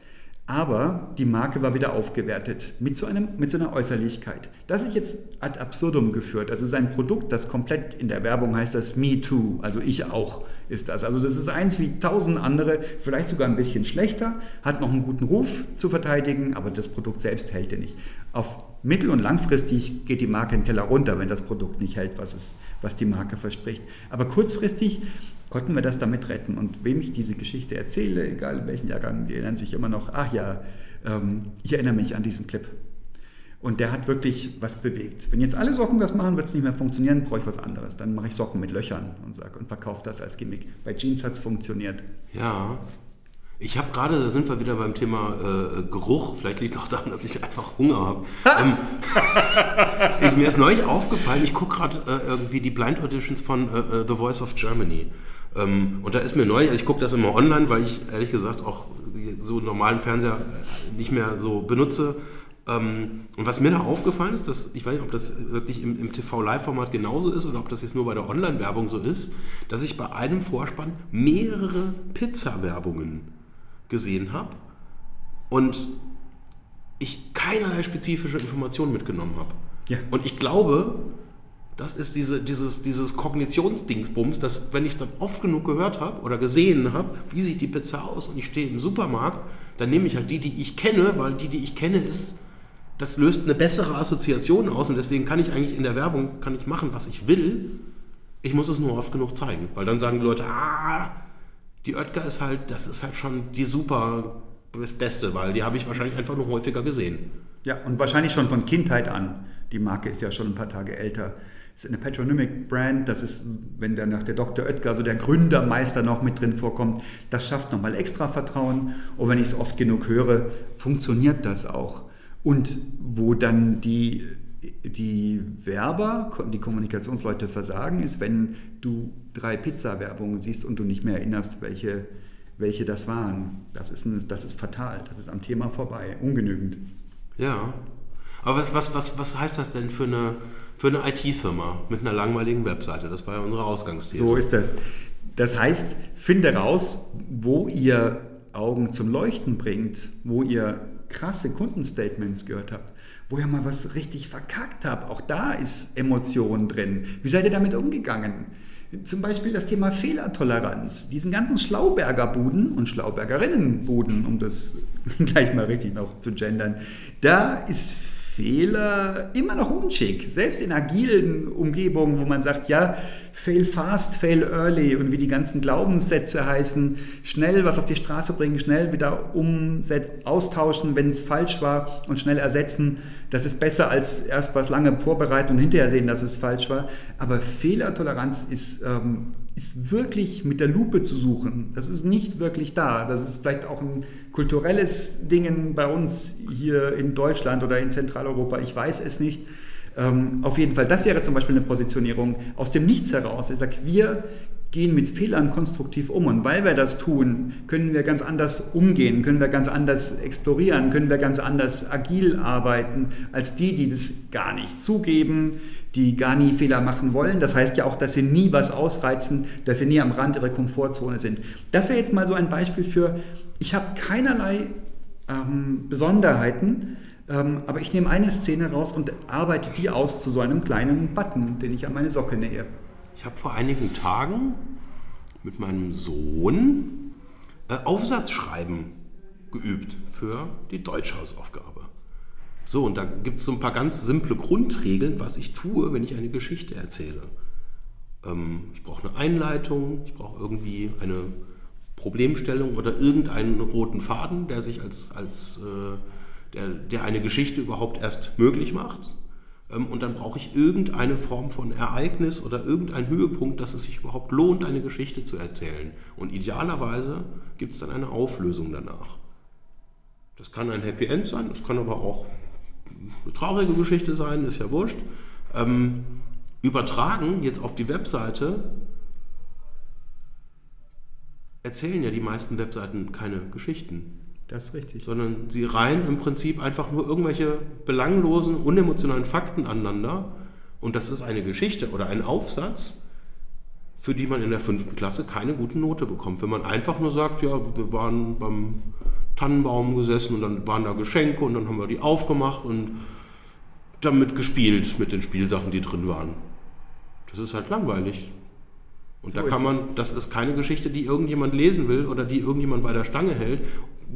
Aber die Marke war wieder aufgewertet mit so, einem, mit so einer Äußerlichkeit. Das ist jetzt ad absurdum geführt. Ist ein Produkt, das komplett in der Werbung heißt das Me Too, also ich auch ist das. Also das ist eins wie tausend andere, vielleicht sogar ein bisschen schlechter, hat noch einen guten Ruf zu verteidigen, aber das Produkt selbst hält er nicht. Auf mittel- und langfristig geht die Marke in den Keller runter, wenn das Produkt nicht hält, was, es, was die Marke verspricht. Aber kurzfristig konnten wir das damit retten. Und wem ich diese Geschichte erzähle, egal in welchem Jahrgang, die erinnern sich immer noch, ach ja, ähm, ich erinnere mich an diesen Clip. Und der hat wirklich was bewegt. Wenn jetzt alle Socken das machen, wird es nicht mehr funktionieren, brauche ich was anderes. Dann mache ich Socken mit Löchern und und verkaufe das als Gimmick. Bei Jeans hat es funktioniert. Ja. Ich habe gerade, da sind wir wieder beim Thema äh, Geruch. Vielleicht liegt es auch daran, dass ich einfach Hunger habe. ähm, ist mir ist neulich aufgefallen, ich gucke gerade äh, irgendwie die Blind Auditions von äh, äh The Voice of Germany. Ähm, und da ist mir neu, also ich gucke das immer online, weil ich ehrlich gesagt auch so normalen Fernseher äh, nicht mehr so benutze. Ähm, und was mir da aufgefallen ist, dass, ich weiß nicht, ob das wirklich im, im TV-Live-Format genauso ist oder ob das jetzt nur bei der Online-Werbung so ist, dass ich bei einem Vorspann mehrere Pizza-Werbungen gesehen habe und ich keinerlei spezifische Informationen mitgenommen habe. Ja. Und ich glaube, das ist diese, dieses, dieses Kognitionsdingsbums, dass wenn ich dann oft genug gehört habe oder gesehen habe, wie sieht die Pizza aus und ich stehe im Supermarkt, dann nehme ich halt die, die ich kenne, weil die, die ich kenne, ist, das löst eine bessere Assoziation aus und deswegen kann ich eigentlich in der Werbung, kann ich machen, was ich will. Ich muss es nur oft genug zeigen, weil dann sagen die Leute, ah, die Oetker ist halt, das ist halt schon die super das Beste, weil die habe ich wahrscheinlich einfach nur häufiger gesehen. Ja, und wahrscheinlich schon von Kindheit an. Die Marke ist ja schon ein paar Tage älter ist eine Patronymic-Brand, das ist, wenn dann nach der Dr. Oetker, so der Gründermeister noch mit drin vorkommt, das schafft nochmal extra Vertrauen. Und wenn ich es oft genug höre, funktioniert das auch. Und wo dann die, die Werber, die Kommunikationsleute versagen, ist, wenn du drei Pizza-Werbungen siehst und du nicht mehr erinnerst, welche, welche das waren. Das ist, ein, das ist fatal, das ist am Thema vorbei, ungenügend. Ja, aber was, was, was, was heißt das denn für eine, für eine IT-Firma mit einer langweiligen Webseite? Das war ja unsere Ausgangsthese. So ist das. Das heißt, finde raus, wo ihr Augen zum Leuchten bringt, wo ihr krasse Kundenstatements gehört habt, wo ihr mal was richtig verkackt habt. Auch da ist Emotion drin. Wie seid ihr damit umgegangen? Zum Beispiel das Thema Fehlertoleranz. Diesen ganzen Schlauberger-Buden und Schlaubergerinnen-Buden, um das gleich mal richtig noch zu gendern, da ist Fehler immer noch unschick. Selbst in agilen Umgebungen, wo man sagt, ja, fail fast, fail early und wie die ganzen Glaubenssätze heißen, schnell was auf die Straße bringen, schnell wieder austauschen, wenn es falsch war und schnell ersetzen. Das ist besser als erst was lange vorbereiten und hinterher sehen, dass es falsch war. Aber Fehlertoleranz ist, ähm, ist wirklich mit der Lupe zu suchen. Das ist nicht wirklich da. Das ist vielleicht auch ein kulturelles Ding bei uns hier in Deutschland oder in Zentraleuropa. Ich weiß es nicht. Ähm, auf jeden Fall, das wäre zum Beispiel eine Positionierung aus dem Nichts heraus. Ich sage, wir gehen mit Fehlern konstruktiv um. Und weil wir das tun, können wir ganz anders umgehen, können wir ganz anders explorieren, können wir ganz anders agil arbeiten als die, die das gar nicht zugeben, die gar nie Fehler machen wollen. Das heißt ja auch, dass sie nie was ausreizen, dass sie nie am Rand ihrer Komfortzone sind. Das wäre jetzt mal so ein Beispiel für, ich habe keinerlei ähm, Besonderheiten, ähm, aber ich nehme eine Szene raus und arbeite die aus zu so einem kleinen Button, den ich an meine Socke nähe. Ich habe vor einigen Tagen mit meinem Sohn äh, Aufsatzschreiben geübt für die Deutschhausaufgabe. So, und da gibt es so ein paar ganz simple Grundregeln, was ich tue, wenn ich eine Geschichte erzähle. Ähm, ich brauche eine Einleitung, ich brauche irgendwie eine Problemstellung oder irgendeinen roten Faden, der sich als, als äh, der, der eine Geschichte überhaupt erst möglich macht. Ähm, und dann brauche ich irgendeine Form von Ereignis oder irgendeinen Höhepunkt, dass es sich überhaupt lohnt, eine Geschichte zu erzählen. Und idealerweise gibt es dann eine Auflösung danach. Das kann ein Happy End sein, das kann aber auch eine traurige Geschichte sein, ist ja wurscht. Ähm, übertragen jetzt auf die Webseite erzählen ja die meisten Webseiten keine Geschichten. Das ist richtig. Sondern sie reihen im Prinzip einfach nur irgendwelche belanglosen, unemotionalen Fakten aneinander. Und das ist eine Geschichte oder ein Aufsatz, für die man in der fünften Klasse keine gute Note bekommt. Wenn man einfach nur sagt, ja, wir waren beim Tannenbaum gesessen und dann waren da Geschenke und dann haben wir die aufgemacht und damit gespielt mit den Spielsachen, die drin waren. Das ist halt langweilig. Und so da kann man, das ist keine Geschichte, die irgendjemand lesen will oder die irgendjemand bei der Stange hält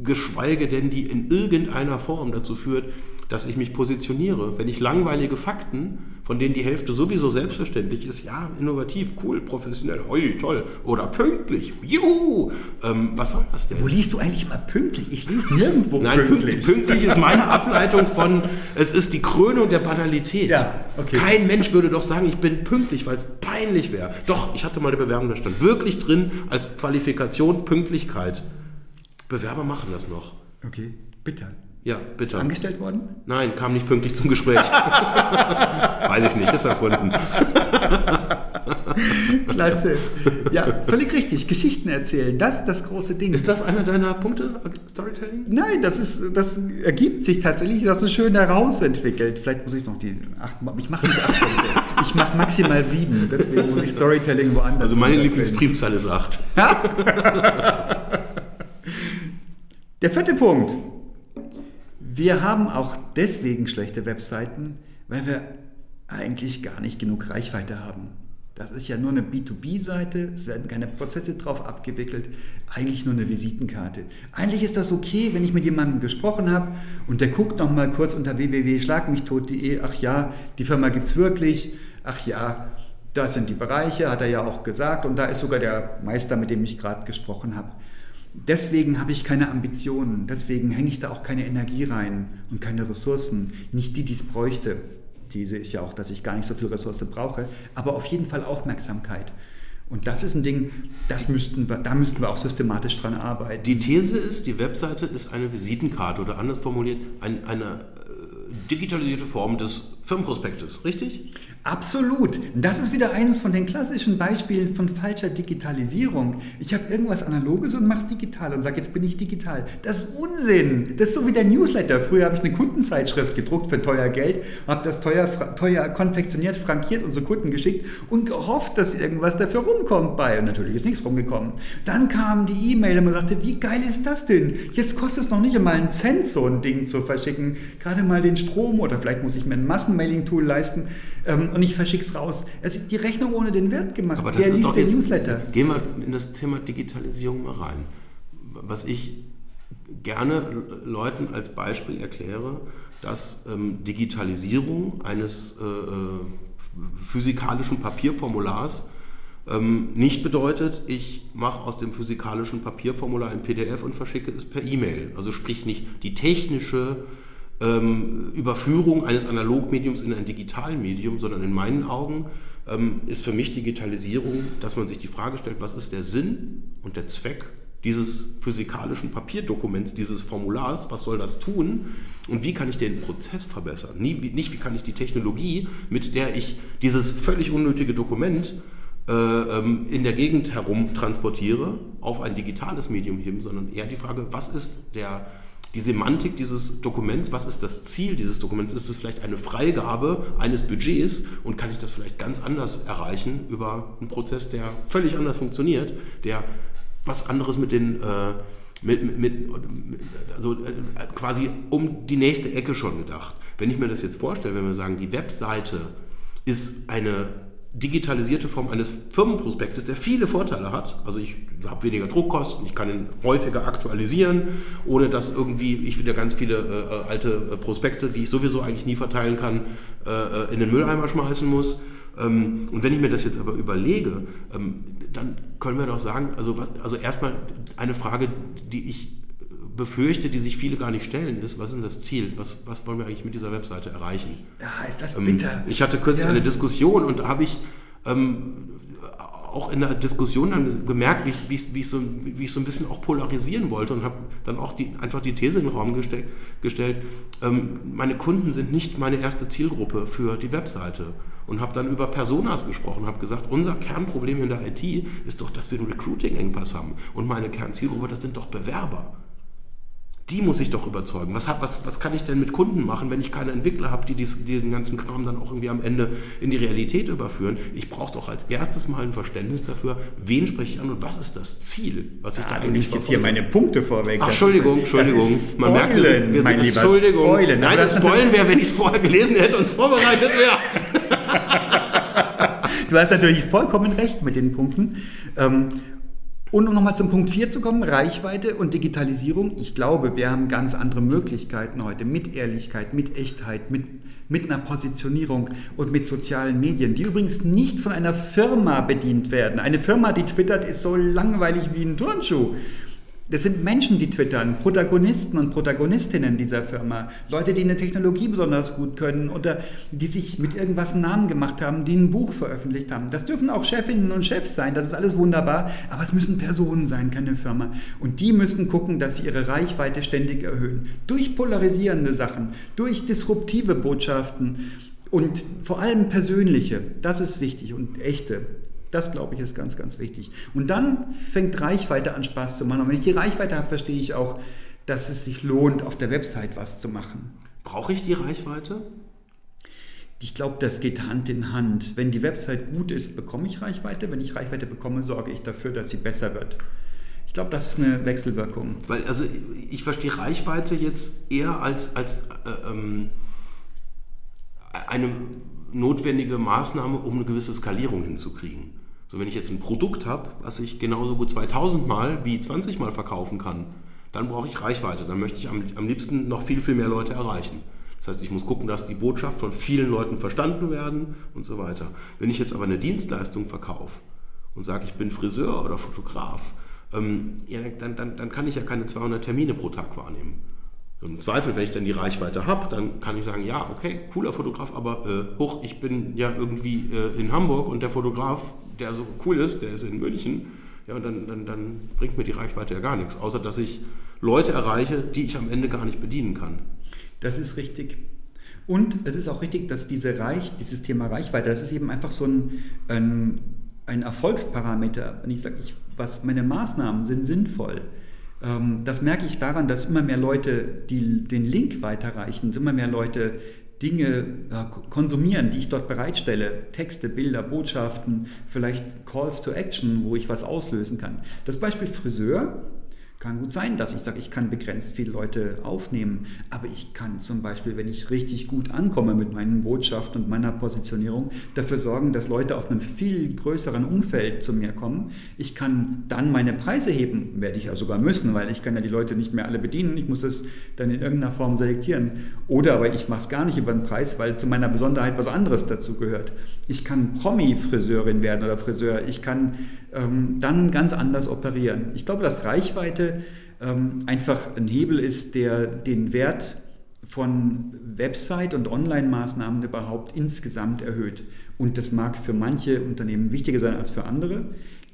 geschweige denn die in irgendeiner Form dazu führt, dass ich mich positioniere. Wenn ich langweilige Fakten, von denen die Hälfte sowieso selbstverständlich ist, ja, innovativ, cool, professionell, hoi, toll, oder pünktlich, juhu, ähm, was soll das denn? Wo liest du eigentlich immer pünktlich? Ich lese nirgendwo Nein, pünktlich. pünktlich ist meine Ableitung von, es ist die Krönung der Banalität. Ja, okay. Kein Mensch würde doch sagen, ich bin pünktlich, weil es peinlich wäre. Doch, ich hatte mal eine Bewerbung, da stand wirklich drin als Qualifikation Pünktlichkeit. Bewerber machen das noch. Okay, bitte. Ja, bitte. Ist angestellt worden? Nein, kam nicht pünktlich zum Gespräch. Weiß ich nicht, ist erfunden. Klasse. Ja, völlig richtig. Geschichten erzählen, das ist das große Ding. Ist das einer deiner Punkte, Storytelling? Nein, das, ist, das ergibt sich tatsächlich, das ist schön herausentwickelt. Vielleicht muss ich noch die acht, ich mache nicht acht Punkte. Ich mache maximal sieben, deswegen muss ich Storytelling woanders. Also meine Lieblingsprimzahl ist acht. Der vierte Punkt. Wir haben auch deswegen schlechte Webseiten, weil wir eigentlich gar nicht genug Reichweite haben. Das ist ja nur eine B2B-Seite, es werden keine Prozesse drauf abgewickelt, eigentlich nur eine Visitenkarte. Eigentlich ist das okay, wenn ich mit jemandem gesprochen habe und der guckt noch mal kurz unter www.schlagmichtot.de, ach ja, die Firma gibt es wirklich, ach ja, das sind die Bereiche, hat er ja auch gesagt und da ist sogar der Meister, mit dem ich gerade gesprochen habe. Deswegen habe ich keine Ambitionen, deswegen hänge ich da auch keine Energie rein und keine Ressourcen. Nicht die, die es bräuchte. Diese ist ja auch, dass ich gar nicht so viel Ressource brauche, aber auf jeden Fall Aufmerksamkeit. Und das ist ein Ding, das müssten wir, da müssten wir auch systematisch dran arbeiten. Die These ist, die Webseite ist eine Visitenkarte oder anders formuliert, ein, eine äh, digitalisierte Form des Firmenprospektes, richtig? Absolut. Das ist wieder eines von den klassischen Beispielen von falscher Digitalisierung. Ich habe irgendwas Analoges und mache es digital und sage, jetzt bin ich digital. Das ist Unsinn. Das ist so wie der Newsletter. Früher habe ich eine Kundenzeitschrift gedruckt für teuer Geld, habe das teuer, teuer konfektioniert, frankiert und so Kunden geschickt und gehofft, dass irgendwas dafür rumkommt bei. Und natürlich ist nichts rumgekommen. Dann kam die E-Mail und man sagte, wie geil ist das denn? Jetzt kostet es noch nicht einmal einen Cent, so ein Ding zu verschicken. Gerade mal den Strom oder vielleicht muss ich mir ein Massenmailing-Tool leisten. Ähm, und ich verschicke es raus. Es ist die Rechnung ohne den Wert gemacht. Aber das Der liest den Newsletter. Gehen wir in das Thema Digitalisierung mal rein. Was ich gerne Leuten als Beispiel erkläre, dass ähm, Digitalisierung eines äh, äh physikalischen Papierformulars ähm, nicht bedeutet, ich mache aus dem physikalischen Papierformular ein PDF und verschicke es per E-Mail. Also sprich nicht die technische ähm, Überführung eines Analogmediums in ein Digitalmedium, sondern in meinen Augen ähm, ist für mich Digitalisierung, dass man sich die Frage stellt, was ist der Sinn und der Zweck dieses physikalischen Papierdokuments, dieses Formulars, was soll das tun und wie kann ich den Prozess verbessern? Nie, nicht, wie kann ich die Technologie, mit der ich dieses völlig unnötige Dokument äh, ähm, in der Gegend herum transportiere, auf ein digitales Medium heben, sondern eher die Frage, was ist der die Semantik dieses Dokuments, was ist das Ziel dieses Dokuments? Ist es vielleicht eine Freigabe eines Budgets und kann ich das vielleicht ganz anders erreichen über einen Prozess, der völlig anders funktioniert, der was anderes mit den äh, mit, mit, also äh, quasi um die nächste Ecke schon gedacht. Wenn ich mir das jetzt vorstelle, wenn wir sagen, die Webseite ist eine digitalisierte Form eines Firmenprospektes, der viele Vorteile hat. Also ich habe weniger Druckkosten, ich kann ihn häufiger aktualisieren, ohne dass irgendwie ich wieder ganz viele äh, alte äh, Prospekte, die ich sowieso eigentlich nie verteilen kann, äh, äh, in den Mülleimer schmeißen muss. Ähm, und wenn ich mir das jetzt aber überlege, ähm, dann können wir doch sagen, also, also erstmal eine Frage, die ich befürchte, die sich viele gar nicht stellen, ist, was ist denn das Ziel? Was, was wollen wir eigentlich mit dieser Webseite erreichen? Ja, ist das ähm, bitter. Ähm, ich hatte kürzlich ja. eine Diskussion und da habe ich ähm, auch in der Diskussion dann gemerkt, wie ich, wie, wie, ich so, wie ich so ein bisschen auch polarisieren wollte und habe dann auch die, einfach die These in den Raum geste gestellt, ähm, meine Kunden sind nicht meine erste Zielgruppe für die Webseite und habe dann über Personas gesprochen, habe gesagt, unser Kernproblem in der IT ist doch, dass wir einen Recruiting-Engpass haben und meine Kernzielgruppe, das sind doch Bewerber die muss ich doch überzeugen. Was, was, was kann ich denn mit Kunden machen, wenn ich keine Entwickler habe, die, dies, die den ganzen Kram dann auch irgendwie am Ende in die Realität überführen? Ich brauche doch als erstes mal ein Verständnis dafür, wen spreche ich an und was ist das Ziel, was ich ah, da eigentlich jetzt hier meine Punkte vorweg. Ach, Entschuldigung, ist, Entschuldigung. Man merkt, wir sind, wir sind Entschuldigung. Spoilen. Nein, das Spoilen wäre, wenn ich es vorher gelesen hätte und vorbereitet wäre. du hast natürlich vollkommen recht mit den Punkten. Ähm, und um nochmal zum Punkt 4 zu kommen, Reichweite und Digitalisierung. Ich glaube, wir haben ganz andere Möglichkeiten heute mit Ehrlichkeit, mit Echtheit, mit, mit einer Positionierung und mit sozialen Medien, die übrigens nicht von einer Firma bedient werden. Eine Firma, die twittert, ist so langweilig wie ein Turnschuh. Das sind Menschen, die twittern, Protagonisten und Protagonistinnen dieser Firma, Leute, die eine Technologie besonders gut können oder die sich mit irgendwas einen Namen gemacht haben, die ein Buch veröffentlicht haben. Das dürfen auch Chefinnen und Chefs sein, das ist alles wunderbar, aber es müssen Personen sein, keine Firma. Und die müssen gucken, dass sie ihre Reichweite ständig erhöhen. Durch polarisierende Sachen, durch disruptive Botschaften und vor allem persönliche, das ist wichtig und echte. Das, glaube ich, ist ganz, ganz wichtig. Und dann fängt Reichweite an Spaß zu machen. Und wenn ich die Reichweite habe, verstehe ich auch, dass es sich lohnt, auf der Website was zu machen. Brauche ich die Reichweite? Ich glaube, das geht Hand in Hand. Wenn die Website gut ist, bekomme ich Reichweite. Wenn ich Reichweite bekomme, sorge ich dafür, dass sie besser wird. Ich glaube, das ist eine Wechselwirkung. Weil, also ich verstehe Reichweite jetzt eher als, als äh, ähm, eine notwendige Maßnahme, um eine gewisse Skalierung hinzukriegen. So, wenn ich jetzt ein Produkt habe, was ich genauso gut 2000 Mal wie 20 Mal verkaufen kann, dann brauche ich Reichweite. Dann möchte ich am, am liebsten noch viel, viel mehr Leute erreichen. Das heißt, ich muss gucken, dass die Botschaft von vielen Leuten verstanden werden und so weiter. Wenn ich jetzt aber eine Dienstleistung verkaufe und sage, ich bin Friseur oder Fotograf, ähm, ja, dann, dann, dann kann ich ja keine 200 Termine pro Tag wahrnehmen. Im Zweifel, wenn ich dann die Reichweite habe, dann kann ich sagen, ja, okay, cooler Fotograf, aber äh, hoch, ich bin ja irgendwie äh, in Hamburg und der Fotograf, der so cool ist, der ist in München. Ja, und dann, dann, dann bringt mir die Reichweite ja gar nichts, außer dass ich Leute erreiche, die ich am Ende gar nicht bedienen kann. Das ist richtig. Und es ist auch richtig, dass diese Reich, dieses Thema Reichweite, das ist eben einfach so ein, ein, ein Erfolgsparameter. Wenn ich sage, ich, was meine Maßnahmen sind sinnvoll, das merke ich daran, dass immer mehr Leute die, den Link weiterreichen, immer mehr Leute Dinge äh, konsumieren, die ich dort bereitstelle. Texte, Bilder, Botschaften, vielleicht Calls to Action, wo ich was auslösen kann. Das Beispiel Friseur kann gut sein, dass ich sage, ich kann begrenzt viele Leute aufnehmen, aber ich kann zum Beispiel, wenn ich richtig gut ankomme mit meinen Botschaften und meiner Positionierung, dafür sorgen, dass Leute aus einem viel größeren Umfeld zu mir kommen. Ich kann dann meine Preise heben, werde ich ja sogar müssen, weil ich kann ja die Leute nicht mehr alle bedienen. Ich muss es dann in irgendeiner Form selektieren. Oder aber ich mache es gar nicht über den Preis, weil zu meiner Besonderheit was anderes dazu gehört. Ich kann Promi-Friseurin werden oder Friseur. Ich kann ähm, dann ganz anders operieren. Ich glaube, dass Reichweite ähm, einfach ein Hebel ist, der den Wert von Website- und Online-Maßnahmen überhaupt insgesamt erhöht. Und das mag für manche Unternehmen wichtiger sein als für andere.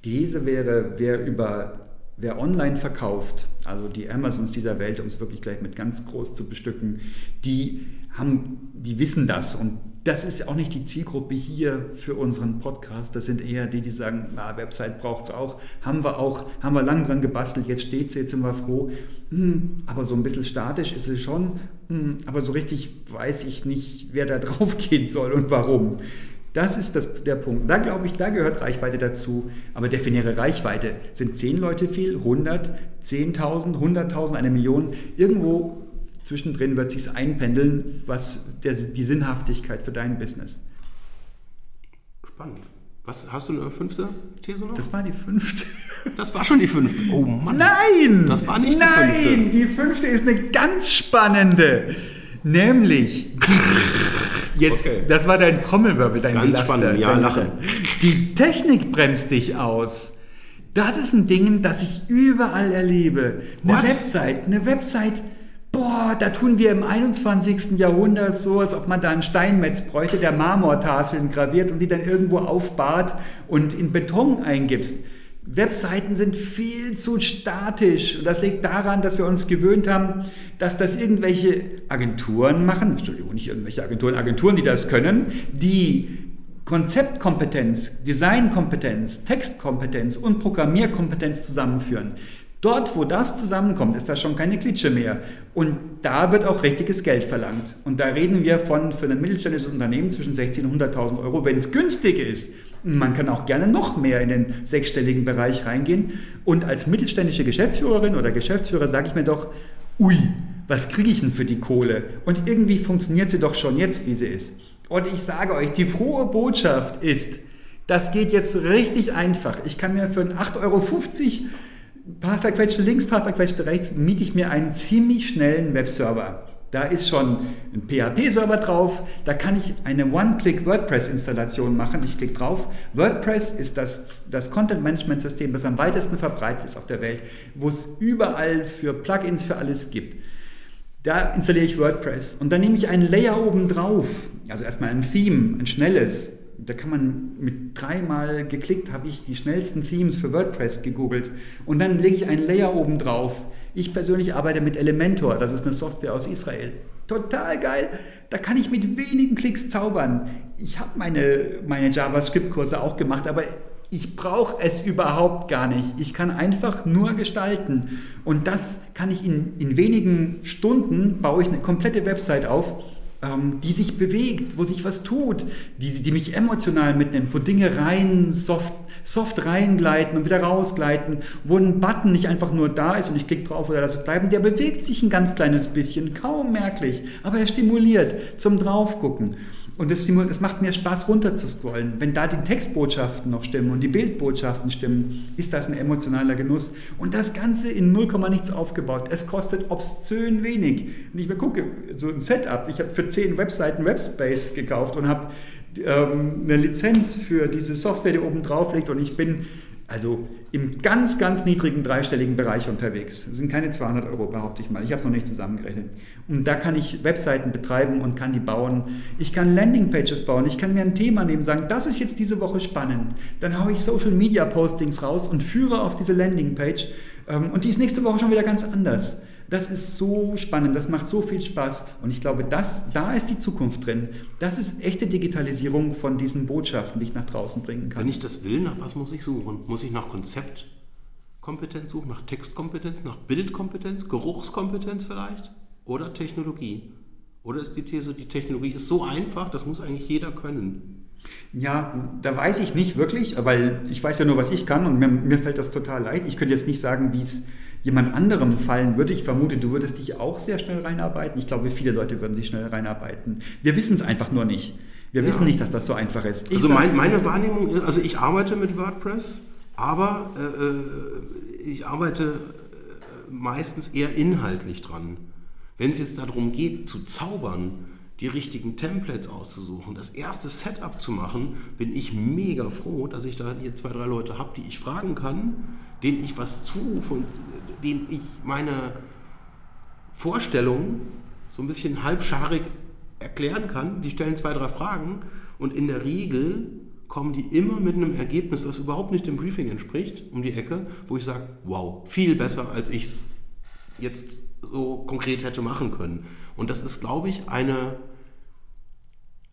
Diese wäre, wer über wer online verkauft, also die Amazons dieser Welt, um es wirklich gleich mit ganz groß zu bestücken, die haben, die wissen das und das ist auch nicht die Zielgruppe hier für unseren Podcast. Das sind eher die, die sagen, na, Website braucht es auch, haben wir auch, haben wir lang dran gebastelt, jetzt steht sie, jetzt sind wir froh. Hm, aber so ein bisschen statisch ist es schon, hm, aber so richtig weiß ich nicht, wer da drauf gehen soll und warum. Das ist das, der Punkt. Da glaube ich, da gehört Reichweite dazu. Aber definiere Reichweite. Sind 10 Leute viel? 100? 10.000? 100.000? Eine Million? Irgendwo zwischendrin wird sich einpendeln, was der, die Sinnhaftigkeit für dein Business. Spannend. Was, hast du eine fünfte These noch? Das war die fünfte. Das war schon die fünfte. Oh Mann. Nein! Das war nicht Nein, die fünfte. Nein, die fünfte ist eine ganz spannende. Nämlich, jetzt, okay. das war dein Trommelwirbel, dein Ganz Gelachter, spannend, ja, dein lachen. Die Technik bremst dich aus. Das ist ein Ding, das ich überall erlebe. Eine What? Website, eine Website, boah, da tun wir im 21. Jahrhundert so, als ob man da einen Steinmetz bräuchte, der Marmortafeln graviert und die dann irgendwo aufbahrt und in Beton eingibst. Webseiten sind viel zu statisch. Und das liegt daran, dass wir uns gewöhnt haben, dass das irgendwelche Agenturen machen, Entschuldigung, nicht irgendwelche Agenturen, Agenturen, die das können, die Konzeptkompetenz, Designkompetenz, Textkompetenz und Programmierkompetenz zusammenführen. Dort, wo das zusammenkommt, ist das schon keine Klitsche mehr. Und da wird auch richtiges Geld verlangt. Und da reden wir von für ein mittelständisches Unternehmen zwischen 16.000 und 100.000 Euro, wenn es günstig ist. Man kann auch gerne noch mehr in den sechsstelligen Bereich reingehen. Und als mittelständische Geschäftsführerin oder Geschäftsführer sage ich mir doch, ui, was kriege ich denn für die Kohle? Und irgendwie funktioniert sie doch schon jetzt, wie sie ist. Und ich sage euch, die frohe Botschaft ist, das geht jetzt richtig einfach. Ich kann mir für 8,50 Euro paar verquetschte links, paar verquetschte rechts, miete ich mir einen ziemlich schnellen Webserver. Da ist schon ein PHP-Server drauf, da kann ich eine One-Click-WordPress-Installation machen. Ich klicke drauf. WordPress ist das, das Content-Management-System, das am weitesten verbreitet ist auf der Welt, wo es überall für Plugins für alles gibt. Da installiere ich WordPress und dann nehme ich einen Layer oben drauf. Also erstmal ein Theme, ein schnelles. Da kann man mit dreimal geklickt, habe ich die schnellsten Themes für WordPress gegoogelt. Und dann lege ich einen Layer oben drauf ich persönlich arbeite mit Elementor, das ist eine Software aus Israel. Total geil. Da kann ich mit wenigen Klicks zaubern. Ich habe meine, meine JavaScript-Kurse auch gemacht, aber ich brauche es überhaupt gar nicht. Ich kann einfach nur gestalten. Und das kann ich in, in wenigen Stunden, baue ich eine komplette Website auf, ähm, die sich bewegt, wo sich was tut, die, die mich emotional mitnimmt, wo Dinge rein soft soft reingleiten und wieder rausgleiten, wo ein Button nicht einfach nur da ist und ich klicke drauf oder lasse es bleiben, der bewegt sich ein ganz kleines bisschen, kaum merklich, aber er stimuliert zum Draufgucken. Und es macht mir Spaß, runter zu scrollen. Wenn da die Textbotschaften noch stimmen und die Bildbotschaften stimmen, ist das ein emotionaler Genuss. Und das Ganze in 0, nichts aufgebaut. Es kostet obszön wenig. Und ich mir gucke, so ein Setup. Ich habe für 10 Webseiten Webspace gekauft und habe ähm, eine Lizenz für diese Software, die oben drauf liegt und ich bin also im ganz, ganz niedrigen dreistelligen Bereich unterwegs. Das sind keine 200 Euro, behaupte ich mal. Ich habe es noch nicht zusammengerechnet. Und da kann ich Webseiten betreiben und kann die bauen. Ich kann Landingpages bauen. Ich kann mir ein Thema nehmen, sagen, das ist jetzt diese Woche spannend. Dann haue ich Social Media Postings raus und führe auf diese Landingpage. Ähm, und die ist nächste Woche schon wieder ganz anders. Das ist so spannend, das macht so viel Spaß und ich glaube, das, da ist die Zukunft drin. Das ist echte Digitalisierung von diesen Botschaften, die ich nach draußen bringen kann. Wenn ich das will, nach was muss ich suchen? Muss ich nach Konzeptkompetenz suchen, nach Textkompetenz, nach Bildkompetenz, Geruchskompetenz vielleicht oder Technologie? Oder ist die These, die Technologie ist so einfach, das muss eigentlich jeder können? Ja, da weiß ich nicht wirklich, weil ich weiß ja nur, was ich kann und mir, mir fällt das total leid. Ich könnte jetzt nicht sagen, wie es jemand anderem fallen würde. Ich vermute, du würdest dich auch sehr schnell reinarbeiten. Ich glaube, viele Leute würden sich schnell reinarbeiten. Wir wissen es einfach nur nicht. Wir ja. wissen nicht, dass das so einfach ist. Ich also mein, meine Wahrnehmung ist, also ich arbeite mit WordPress, aber äh, äh ich arbeite äh, meistens eher inhaltlich dran. Wenn es jetzt darum geht, zu zaubern, die richtigen Templates auszusuchen, das erste Setup zu machen, bin ich mega froh, dass ich da hier zwei, drei Leute habe, die ich fragen kann, denen ich was zurufe und denen ich meine Vorstellung so ein bisschen halbscharig erklären kann. Die stellen zwei, drei Fragen und in der Regel kommen die immer mit einem Ergebnis, was überhaupt nicht dem Briefing entspricht, um die Ecke, wo ich sage, wow, viel besser, als ich es jetzt so konkret hätte machen können. Und das ist, glaube ich, eine,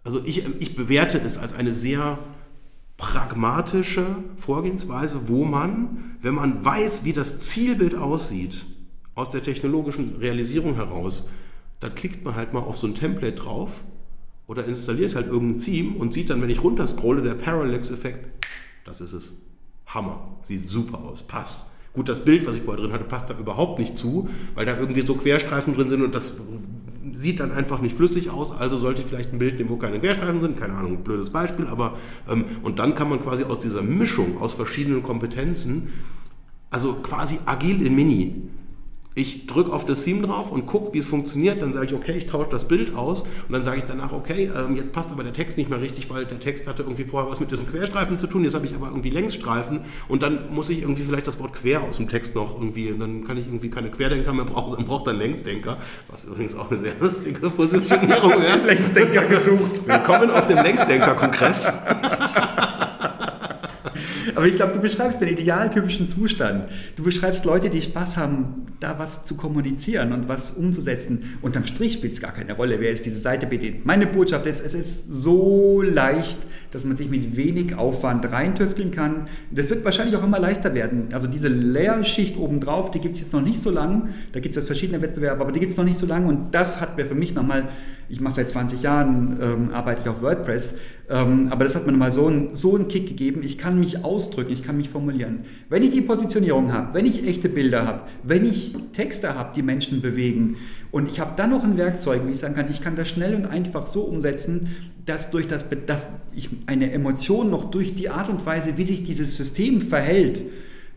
also ich, ich bewerte es als eine sehr pragmatische Vorgehensweise, wo man, wenn man weiß, wie das Zielbild aussieht, aus der technologischen Realisierung heraus, dann klickt man halt mal auf so ein Template drauf oder installiert halt irgendein Theme und sieht dann, wenn ich runterscrolle, der Parallax-Effekt, das ist es. Hammer. Sieht super aus, passt. Gut, das Bild, was ich vorher drin hatte, passt da überhaupt nicht zu, weil da irgendwie so Querstreifen drin sind und das sieht dann einfach nicht flüssig aus. Also sollte ich vielleicht ein Bild nehmen, wo keine Querstreifen sind. Keine Ahnung, blödes Beispiel. Aber ähm, und dann kann man quasi aus dieser Mischung aus verschiedenen Kompetenzen, also quasi agil in Mini, ich drücke auf das Theme drauf und gucke, wie es funktioniert. Dann sage ich, okay, ich tausche das Bild aus. Und dann sage ich danach, okay, ähm, jetzt passt aber der Text nicht mehr richtig, weil der Text hatte irgendwie vorher was mit diesem Querstreifen zu tun. Jetzt habe ich aber irgendwie Längsstreifen. Und dann muss ich irgendwie vielleicht das Wort quer aus dem Text noch irgendwie, und dann kann ich irgendwie keine Querdenker mehr brauchen, dann braucht dann Längsdenker. Was übrigens auch eine sehr lustige Positionierung wäre. Längsdenker gesucht. Willkommen auf dem Längsdenker-Kongress. Aber ich glaube, du beschreibst den idealtypischen Zustand. Du beschreibst Leute, die Spaß haben, da was zu kommunizieren und was umzusetzen. Unterm Strich spielt es gar keine Rolle, wer jetzt diese Seite bedient. Meine Botschaft ist, es ist so leicht, dass man sich mit wenig Aufwand reintüfteln kann. Das wird wahrscheinlich auch immer leichter werden. Also diese Layerschicht obendrauf, die gibt es jetzt noch nicht so lang. Da gibt es jetzt verschiedene Wettbewerbe, aber die gibt es noch nicht so lange. Und das hat mir für mich nochmal, ich mache seit 20 Jahren, ähm, arbeite ich auf WordPress, ähm, aber das hat mir nochmal so, ein, so einen Kick gegeben. Ich kann mich ausdrücken, ich kann mich formulieren. Wenn ich die Positionierung habe, wenn ich echte Bilder habe, wenn ich Texte habe, die Menschen bewegen und ich habe dann noch ein Werkzeug, wie ich sagen kann, ich kann das schnell und einfach so umsetzen, dass durch das, dass ich eine Emotion noch durch die Art und Weise, wie sich dieses System verhält,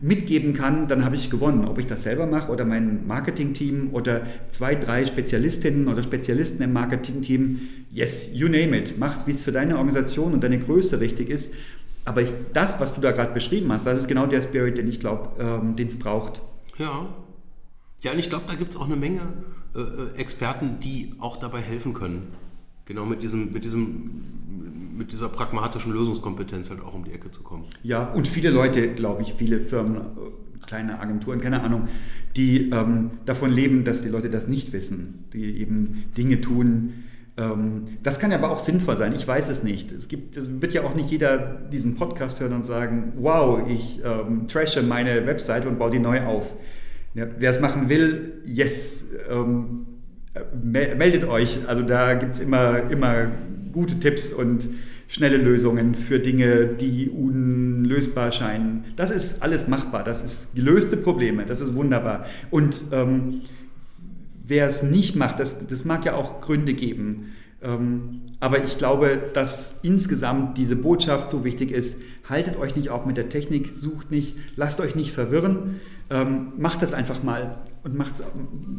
mitgeben kann, dann habe ich gewonnen. Ob ich das selber mache oder mein Marketingteam oder zwei, drei Spezialistinnen oder Spezialisten im Marketingteam, yes, you name it. Mach es, wie es für deine Organisation und deine Größe richtig ist. Aber ich, das, was du da gerade beschrieben hast, das ist genau der Spirit, den ich glaube, ähm, den es braucht. Ja. Ja, und ich glaube, da gibt es auch eine Menge äh, äh, Experten, die auch dabei helfen können. Genau mit diesem, mit diesem mit dieser pragmatischen Lösungskompetenz halt auch um die Ecke zu kommen. Ja, und viele Leute, glaube ich, viele Firmen, äh, kleine Agenturen, keine Ahnung, die ähm, davon leben, dass die Leute das nicht wissen, die eben Dinge tun. Ähm, das kann aber auch sinnvoll sein, ich weiß es nicht. Es, gibt, es wird ja auch nicht jeder diesen Podcast hören und sagen, wow, ich ähm, trashe meine Webseite und baue die neu auf. Ja, wer es machen will, yes, ähm, äh, meldet euch. Also da gibt es immer, immer gute Tipps und schnelle Lösungen für Dinge, die unlösbar scheinen. Das ist alles machbar, das ist gelöste Probleme, das ist wunderbar. Und ähm, wer es nicht macht, das, das mag ja auch Gründe geben. Ähm, aber ich glaube, dass insgesamt diese Botschaft so wichtig ist. Haltet euch nicht auf mit der Technik, sucht nicht, lasst euch nicht verwirren. Ähm, macht das einfach mal und macht's,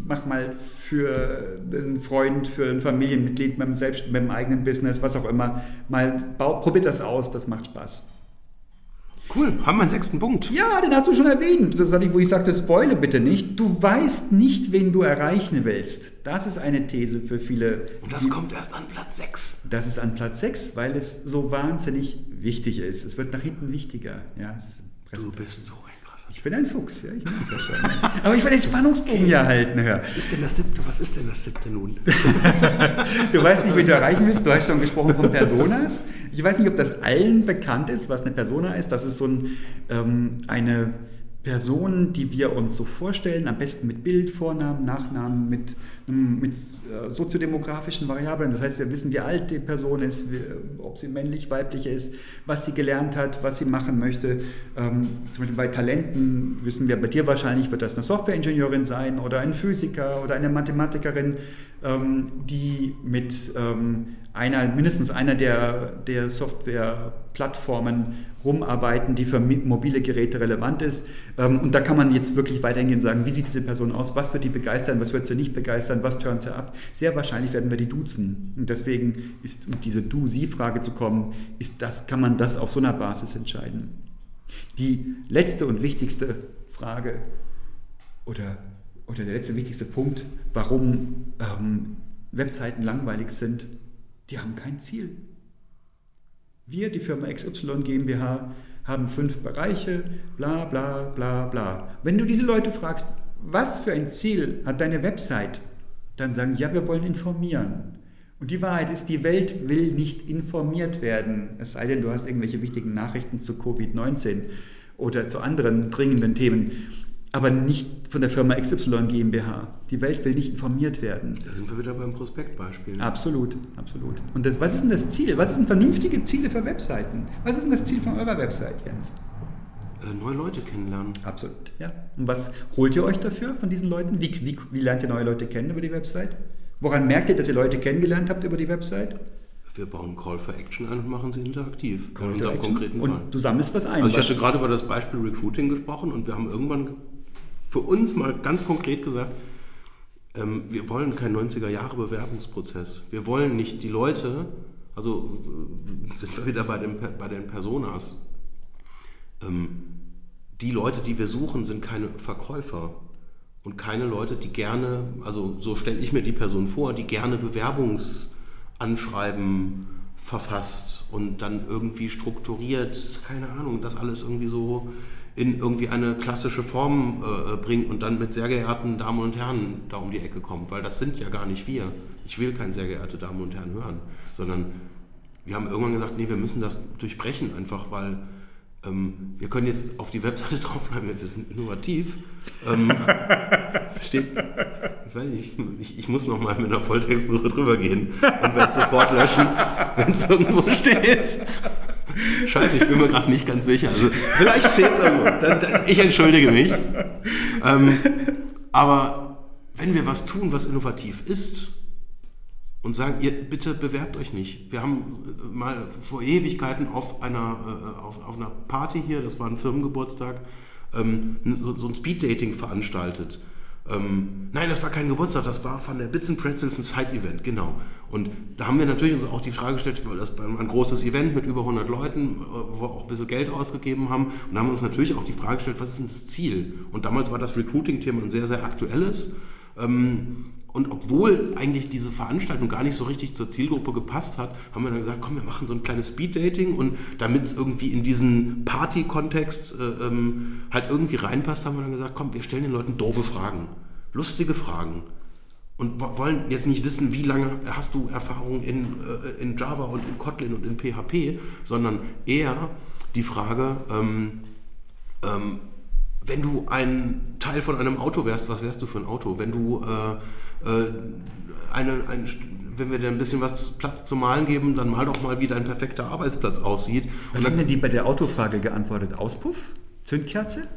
macht mal für einen Freund, für ein Familienmitglied, mit dem, selbst, dem eigenen Business, was auch immer. Mal baut, probiert das aus, das macht Spaß. Cool, haben wir einen sechsten Punkt. Ja, den hast du schon erwähnt. Das ist wo ich sagte, spoile bitte nicht. Du weißt nicht, wen du erreichen willst. Das ist eine These für viele. Und das kommt erst an Platz 6. Das ist an Platz 6, weil es so wahnsinnig wichtig ist. Es wird nach hinten wichtiger. Ja, du bist so ein ich bin ein Fuchs, ja, ich mag das schon. Aber ich will den Spannungsbogen ja halten. Ja. Was ist denn das siebte? Was ist denn das siebte nun? du weißt nicht, wie du erreichen willst. Du hast schon gesprochen von Personas. Ich weiß nicht, ob das allen bekannt ist, was eine Persona ist. Das ist so ein, ähm, eine Person, die wir uns so vorstellen, am besten mit Bild, Vornamen, Nachnamen, mit, mit äh, soziodemografischen Variablen. Das heißt, wir wissen, wie alt die Person ist, ob sie männlich, weiblich ist, was sie gelernt hat, was sie machen möchte. Ähm, zum Beispiel bei Talenten wissen wir bei dir wahrscheinlich, wird das eine Softwareingenieurin sein oder ein Physiker oder eine Mathematikerin, die mit ähm, einer, mindestens einer der, der Softwareplattformen rumarbeiten, die für mobile Geräte relevant ist. Ähm, und da kann man jetzt wirklich weitergehen und sagen, wie sieht diese Person aus, was wird die begeistern, was wird sie nicht begeistern, was turnt sie ab. Sehr wahrscheinlich werden wir die duzen. Und deswegen ist, um diese Du-Sie-Frage zu kommen, ist das, kann man das auf so einer Basis entscheiden. Die letzte und wichtigste Frage oder, oder der letzte wichtigste Punkt, warum ähm, Webseiten langweilig sind, die haben kein Ziel. Wir, die Firma XY GmbH, haben fünf Bereiche, bla bla bla bla. Wenn du diese Leute fragst, was für ein Ziel hat deine Website, dann sagen, ja, wir wollen informieren. Und die Wahrheit ist, die Welt will nicht informiert werden, es sei denn, du hast irgendwelche wichtigen Nachrichten zu Covid-19 oder zu anderen dringenden Themen aber nicht von der Firma XY GmbH. Die Welt will nicht informiert werden. Da sind wir wieder beim Prospektbeispiel. Absolut, absolut. Und das, was ist denn das Ziel? Was sind vernünftige Ziele für Webseiten? Was ist denn das Ziel von eurer Website, Jens? Äh, neue Leute kennenlernen. Absolut, ja. Und was holt ihr euch dafür von diesen Leuten? Wie, wie, wie lernt ihr neue Leute kennen über die Website? Woran merkt ihr, dass ihr Leute kennengelernt habt über die Website? Wir bauen Call for Action ein und machen sie interaktiv. Call in unserem konkreten Fall. Und du sammelst was ein. Also ich hatte gerade über das Beispiel Recruiting gesprochen und wir haben irgendwann für uns mal ganz konkret gesagt, ähm, wir wollen keinen 90er-Jahre-Bewerbungsprozess. Wir wollen nicht die Leute, also sind wir wieder bei den, bei den Personas, ähm, die Leute, die wir suchen, sind keine Verkäufer und keine Leute, die gerne, also so stelle ich mir die Person vor, die gerne Bewerbungsanschreiben verfasst und dann irgendwie strukturiert, keine Ahnung, das alles irgendwie so in irgendwie eine klassische Form äh, bringt und dann mit sehr geehrten Damen und Herren da um die Ecke kommt, weil das sind ja gar nicht wir. Ich will kein sehr geehrte Damen und Herren hören, sondern wir haben irgendwann gesagt, nee, wir müssen das durchbrechen einfach, weil ähm, wir können jetzt auf die Webseite draufbleiben, wir sind innovativ. Ähm, steht, ich, weiß nicht, ich, ich muss nochmal mit einer Volltextsuche drüber gehen und werde sofort löschen, wenn es irgendwo steht. Scheiße, ich bin mir gerade nicht ganz sicher. Also, vielleicht steht es irgendwo. Dann, dann, ich entschuldige mich. Ähm, aber wenn wir was tun, was innovativ ist, und sagen, ihr bitte bewerbt euch nicht. Wir haben mal vor Ewigkeiten auf einer, äh, auf, auf einer Party hier, das war ein Firmengeburtstag, ähm, so, so ein Speeddating veranstaltet. Ähm, nein, das war kein Geburtstag, das war von der Bits and Pretzels ein Side-Event, genau. Und da haben wir natürlich uns auch die Frage gestellt, weil das war ein großes Event mit über 100 Leuten, äh, wo wir auch ein bisschen Geld ausgegeben haben. Und da haben wir uns natürlich auch die Frage gestellt, was ist denn das Ziel? Und damals war das Recruiting-Thema ein sehr, sehr aktuelles. Ähm, und obwohl eigentlich diese Veranstaltung gar nicht so richtig zur Zielgruppe gepasst hat, haben wir dann gesagt, komm, wir machen so ein kleines Speed-Dating und damit es irgendwie in diesen Party-Kontext äh, ähm, halt irgendwie reinpasst, haben wir dann gesagt, komm, wir stellen den Leuten doofe Fragen, lustige Fragen und wollen jetzt nicht wissen, wie lange hast du Erfahrung in, äh, in Java und in Kotlin und in PHP, sondern eher die Frage, ähm, ähm, wenn du ein Teil von einem Auto wärst, was wärst du für ein Auto? Wenn du äh, eine, ein, wenn wir dir ein bisschen was Platz zum Malen geben, dann mal doch mal, wie dein perfekter Arbeitsplatz aussieht. Was haben denn die bei der Autofrage geantwortet? Auspuff? Zündkerze?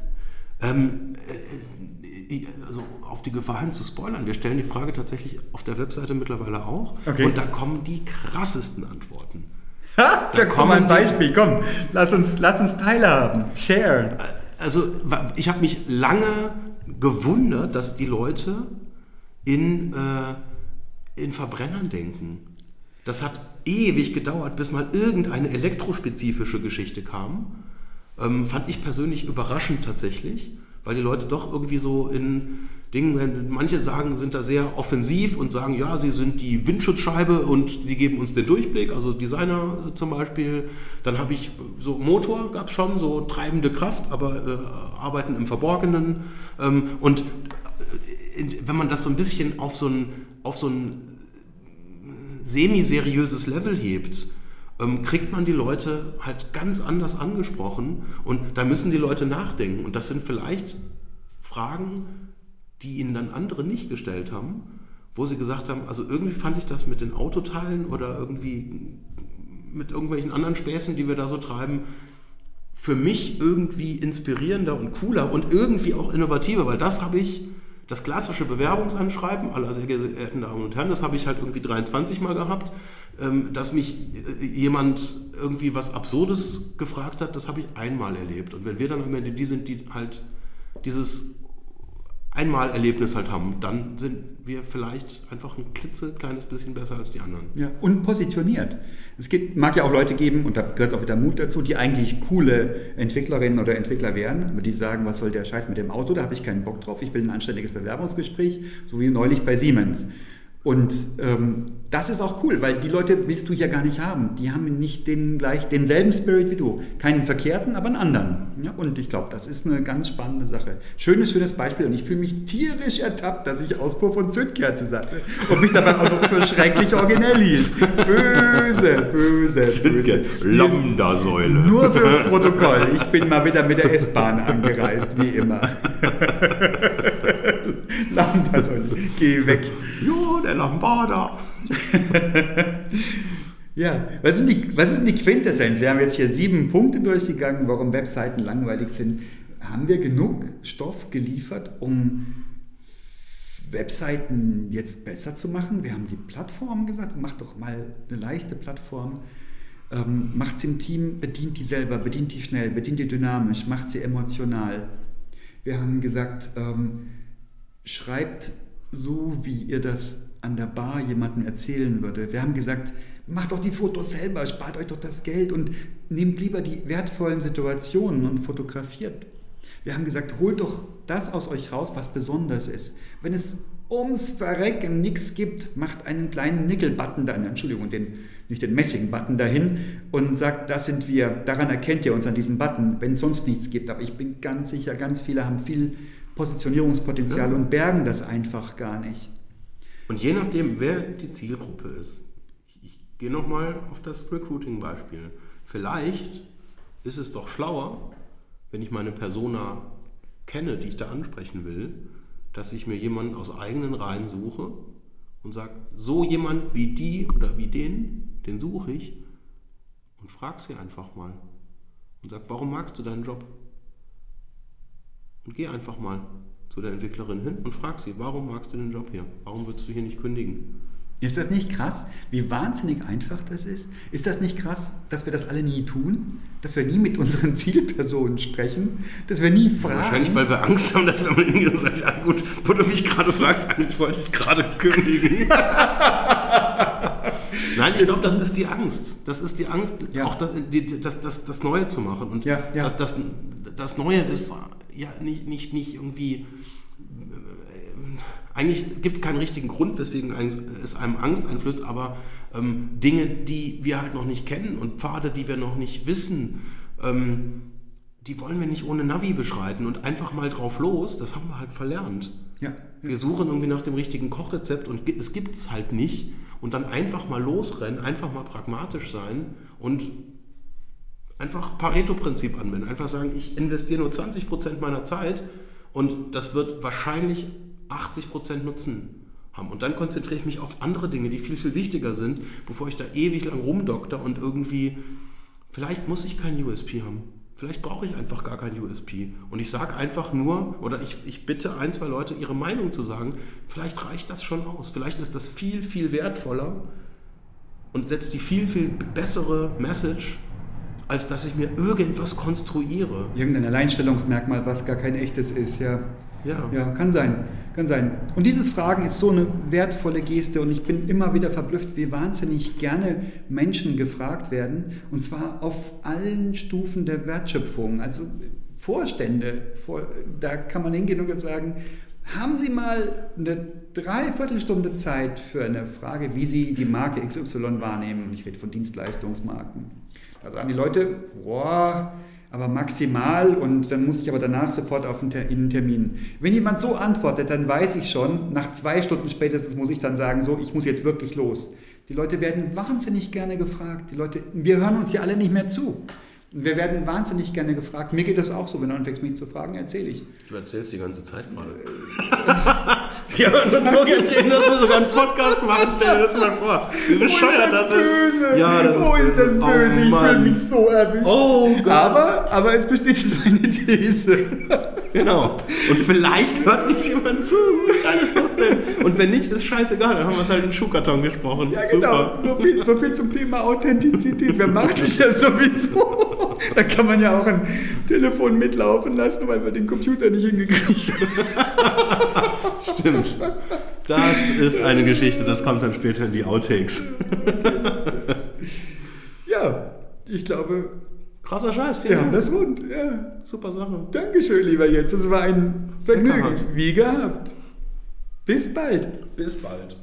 Ähm, äh, also auf die Gefahr hin zu spoilern, wir stellen die Frage tatsächlich auf der Webseite mittlerweile auch okay. und da kommen die krassesten Antworten. Ha, da kommt mal ein Beispiel, komm, lass uns, lass uns teilhaben, share. Also ich habe mich lange gewundert, dass die Leute in, äh, in Verbrennern denken. Das hat ewig gedauert, bis mal irgendeine elektrospezifische Geschichte kam. Ähm, fand ich persönlich überraschend tatsächlich, weil die Leute doch irgendwie so in Dingen, manche sagen, sind da sehr offensiv und sagen, ja, sie sind die Windschutzscheibe und sie geben uns den Durchblick, also Designer zum Beispiel. Dann habe ich so Motor, gab es schon, so treibende Kraft, aber äh, arbeiten im Verborgenen. Ähm, und wenn man das so ein bisschen auf so ein, auf so ein semi-seriöses Level hebt, ähm, kriegt man die Leute halt ganz anders angesprochen und da müssen die Leute nachdenken. Und das sind vielleicht Fragen, die ihnen dann andere nicht gestellt haben, wo sie gesagt haben, also irgendwie fand ich das mit den Autoteilen oder irgendwie mit irgendwelchen anderen Späßen, die wir da so treiben, für mich irgendwie inspirierender und cooler und irgendwie auch innovativer, weil das habe ich das klassische Bewerbungsanschreiben aller sehr geehrten Damen und Herren, das habe ich halt irgendwie 23 Mal gehabt. Ähm, dass mich äh, jemand irgendwie was Absurdes gefragt hat, das habe ich einmal erlebt. Und wenn wir dann am Ende die sind, die halt dieses Einmalerlebnis halt haben, dann sind wir vielleicht einfach ein klitzekleines bisschen besser als die anderen. Ja, und positioniert. Es gibt, mag ja auch Leute geben, und da gehört es auch wieder Mut dazu, die eigentlich coole Entwicklerinnen oder Entwickler wären, aber die sagen, was soll der Scheiß mit dem Auto, da habe ich keinen Bock drauf, ich will ein anständiges Bewerbungsgespräch, so wie neulich bei Siemens. Und ähm, das ist auch cool, weil die Leute willst du ja gar nicht haben. Die haben nicht den gleich, denselben Spirit wie du. Keinen verkehrten, aber einen anderen. Ja, und ich glaube, das ist eine ganz spannende Sache. Schönes, schönes Beispiel. Und ich fühle mich tierisch ertappt, dass ich Auspuff und Zündkerze sagte. Und mich dabei auch noch für schrecklich originell hielt. Böse, böse, böse. Lambda-Säule. Nur fürs Protokoll. Ich bin mal wieder mit der S-Bahn angereist, wie immer. Lambda-Säule. Geh weg. Jo, der Lambada. Ja, was ist, die, was ist die Quintessenz? Wir haben jetzt hier sieben Punkte durchgegangen, warum Webseiten langweilig sind. Haben wir genug Stoff geliefert, um Webseiten jetzt besser zu machen? Wir haben die Plattform gesagt, macht doch mal eine leichte Plattform. Ähm, macht sie im Team, bedient die selber, bedient die schnell, bedient die dynamisch, macht sie emotional. Wir haben gesagt, ähm, schreibt so, wie ihr das an der Bar jemandem erzählen würde. Wir haben gesagt, macht doch die Fotos selber, spart euch doch das Geld und nehmt lieber die wertvollen Situationen und fotografiert. Wir haben gesagt, holt doch das aus euch raus, was besonders ist. Wenn es ums Verrecken nichts gibt, macht einen kleinen Nickel-Button da, Entschuldigung, den, nicht den Messing-Button dahin und sagt, das sind wir, daran erkennt ihr uns an diesem Button, wenn es sonst nichts gibt. Aber ich bin ganz sicher, ganz viele haben viel Positionierungspotenzial ja. und bergen das einfach gar nicht. Und je nachdem, wer die Zielgruppe ist, ich, ich gehe nochmal auf das Recruiting-Beispiel. Vielleicht ist es doch schlauer, wenn ich meine Persona kenne, die ich da ansprechen will, dass ich mir jemanden aus eigenen Reihen suche und sage, so jemand wie die oder wie den, den suche ich und frage sie einfach mal und sage, warum magst du deinen Job? Und geh einfach mal zu der Entwicklerin hin und frag sie, warum magst du den Job hier? Warum würdest du hier nicht kündigen? Ist das nicht krass, wie wahnsinnig einfach das ist? Ist das nicht krass, dass wir das alle nie tun? Dass wir nie mit unseren Zielpersonen sprechen? Dass wir nie fragen? Wahrscheinlich, weil wir Angst haben, dass wir mal hingehen sagt, ja gut, wo du mich gerade fragst, eigentlich wollte ich gerade kündigen. Nein, ich glaube, das ist die Angst. Das ist die Angst, ja. auch das, das, das, das, Neue zu machen. Und ja, ja. Das, das, das Neue ist ja nicht, nicht, nicht irgendwie eigentlich gibt es keinen richtigen Grund, weswegen es einem Angst einflößt, aber ähm, Dinge, die wir halt noch nicht kennen und Pfade, die wir noch nicht wissen, ähm, die wollen wir nicht ohne Navi beschreiten und einfach mal drauf los, das haben wir halt verlernt. Ja. Wir suchen irgendwie nach dem richtigen Kochrezept und es gibt es halt nicht und dann einfach mal losrennen, einfach mal pragmatisch sein und einfach Pareto-Prinzip anwenden. Einfach sagen, ich investiere nur 20% meiner Zeit und das wird wahrscheinlich 80% Nutzen haben. Und dann konzentriere ich mich auf andere Dinge, die viel, viel wichtiger sind, bevor ich da ewig lang rumdokter und irgendwie, vielleicht muss ich kein USP haben. Vielleicht brauche ich einfach gar kein USP. Und ich sage einfach nur, oder ich, ich bitte ein, zwei Leute, ihre Meinung zu sagen, vielleicht reicht das schon aus. Vielleicht ist das viel, viel wertvoller und setzt die viel, viel bessere Message als dass ich mir irgendwas konstruiere. Irgendein Alleinstellungsmerkmal, was gar kein echtes ist, ja. Ja. ja, kann sein, kann sein. Und dieses Fragen ist so eine wertvolle Geste und ich bin immer wieder verblüfft, wie wahnsinnig gerne Menschen gefragt werden und zwar auf allen Stufen der Wertschöpfung. Also Vorstände, da kann man hingehen und sagen, haben Sie mal eine Dreiviertelstunde Zeit für eine Frage, wie Sie die Marke XY wahrnehmen? Ich rede von Dienstleistungsmarken. Da sagen die Leute, boah, aber maximal und dann muss ich aber danach sofort auf einen Termin. Wenn jemand so antwortet, dann weiß ich schon, nach zwei Stunden spätestens muss ich dann sagen, so, ich muss jetzt wirklich los. Die Leute werden wahnsinnig gerne gefragt. Die Leute, wir hören uns ja alle nicht mehr zu. Wir werden wahnsinnig gerne gefragt. Mir geht das auch so, wenn du anfängst, mich zu fragen, erzähle ich. Du erzählst die ganze Zeit gerade. wir hören uns so gerne reden, dass wir sogar einen Podcast machen. Stell dir das mal vor. Wie bescheuert das, das, ist. Ja, das Wo ist, ist das böse? Oh, ich fühle mich so erwischt. Oh, Gott. Aber, aber es bestätigt meine These. Genau. Und vielleicht hört uns jemand zu. Wie geil ist das denn? Und wenn nicht, ist scheißegal. Dann haben wir es halt in den Schuhkarton gesprochen. Ja, genau. So viel, so viel zum Thema Authentizität. Wir machen es ja sowieso da kann man ja auch ein Telefon mitlaufen lassen, weil wir den Computer nicht hingekriegt haben. Stimmt. Das ist eine Geschichte, das kommt dann später in die Outtakes. ja, ich glaube. Krasser Scheiß, wir haben das rund. Ja. Super Sache. Dankeschön, lieber Jens. Das war ein Vergnügen. Wie gehabt. Bis bald. Bis bald.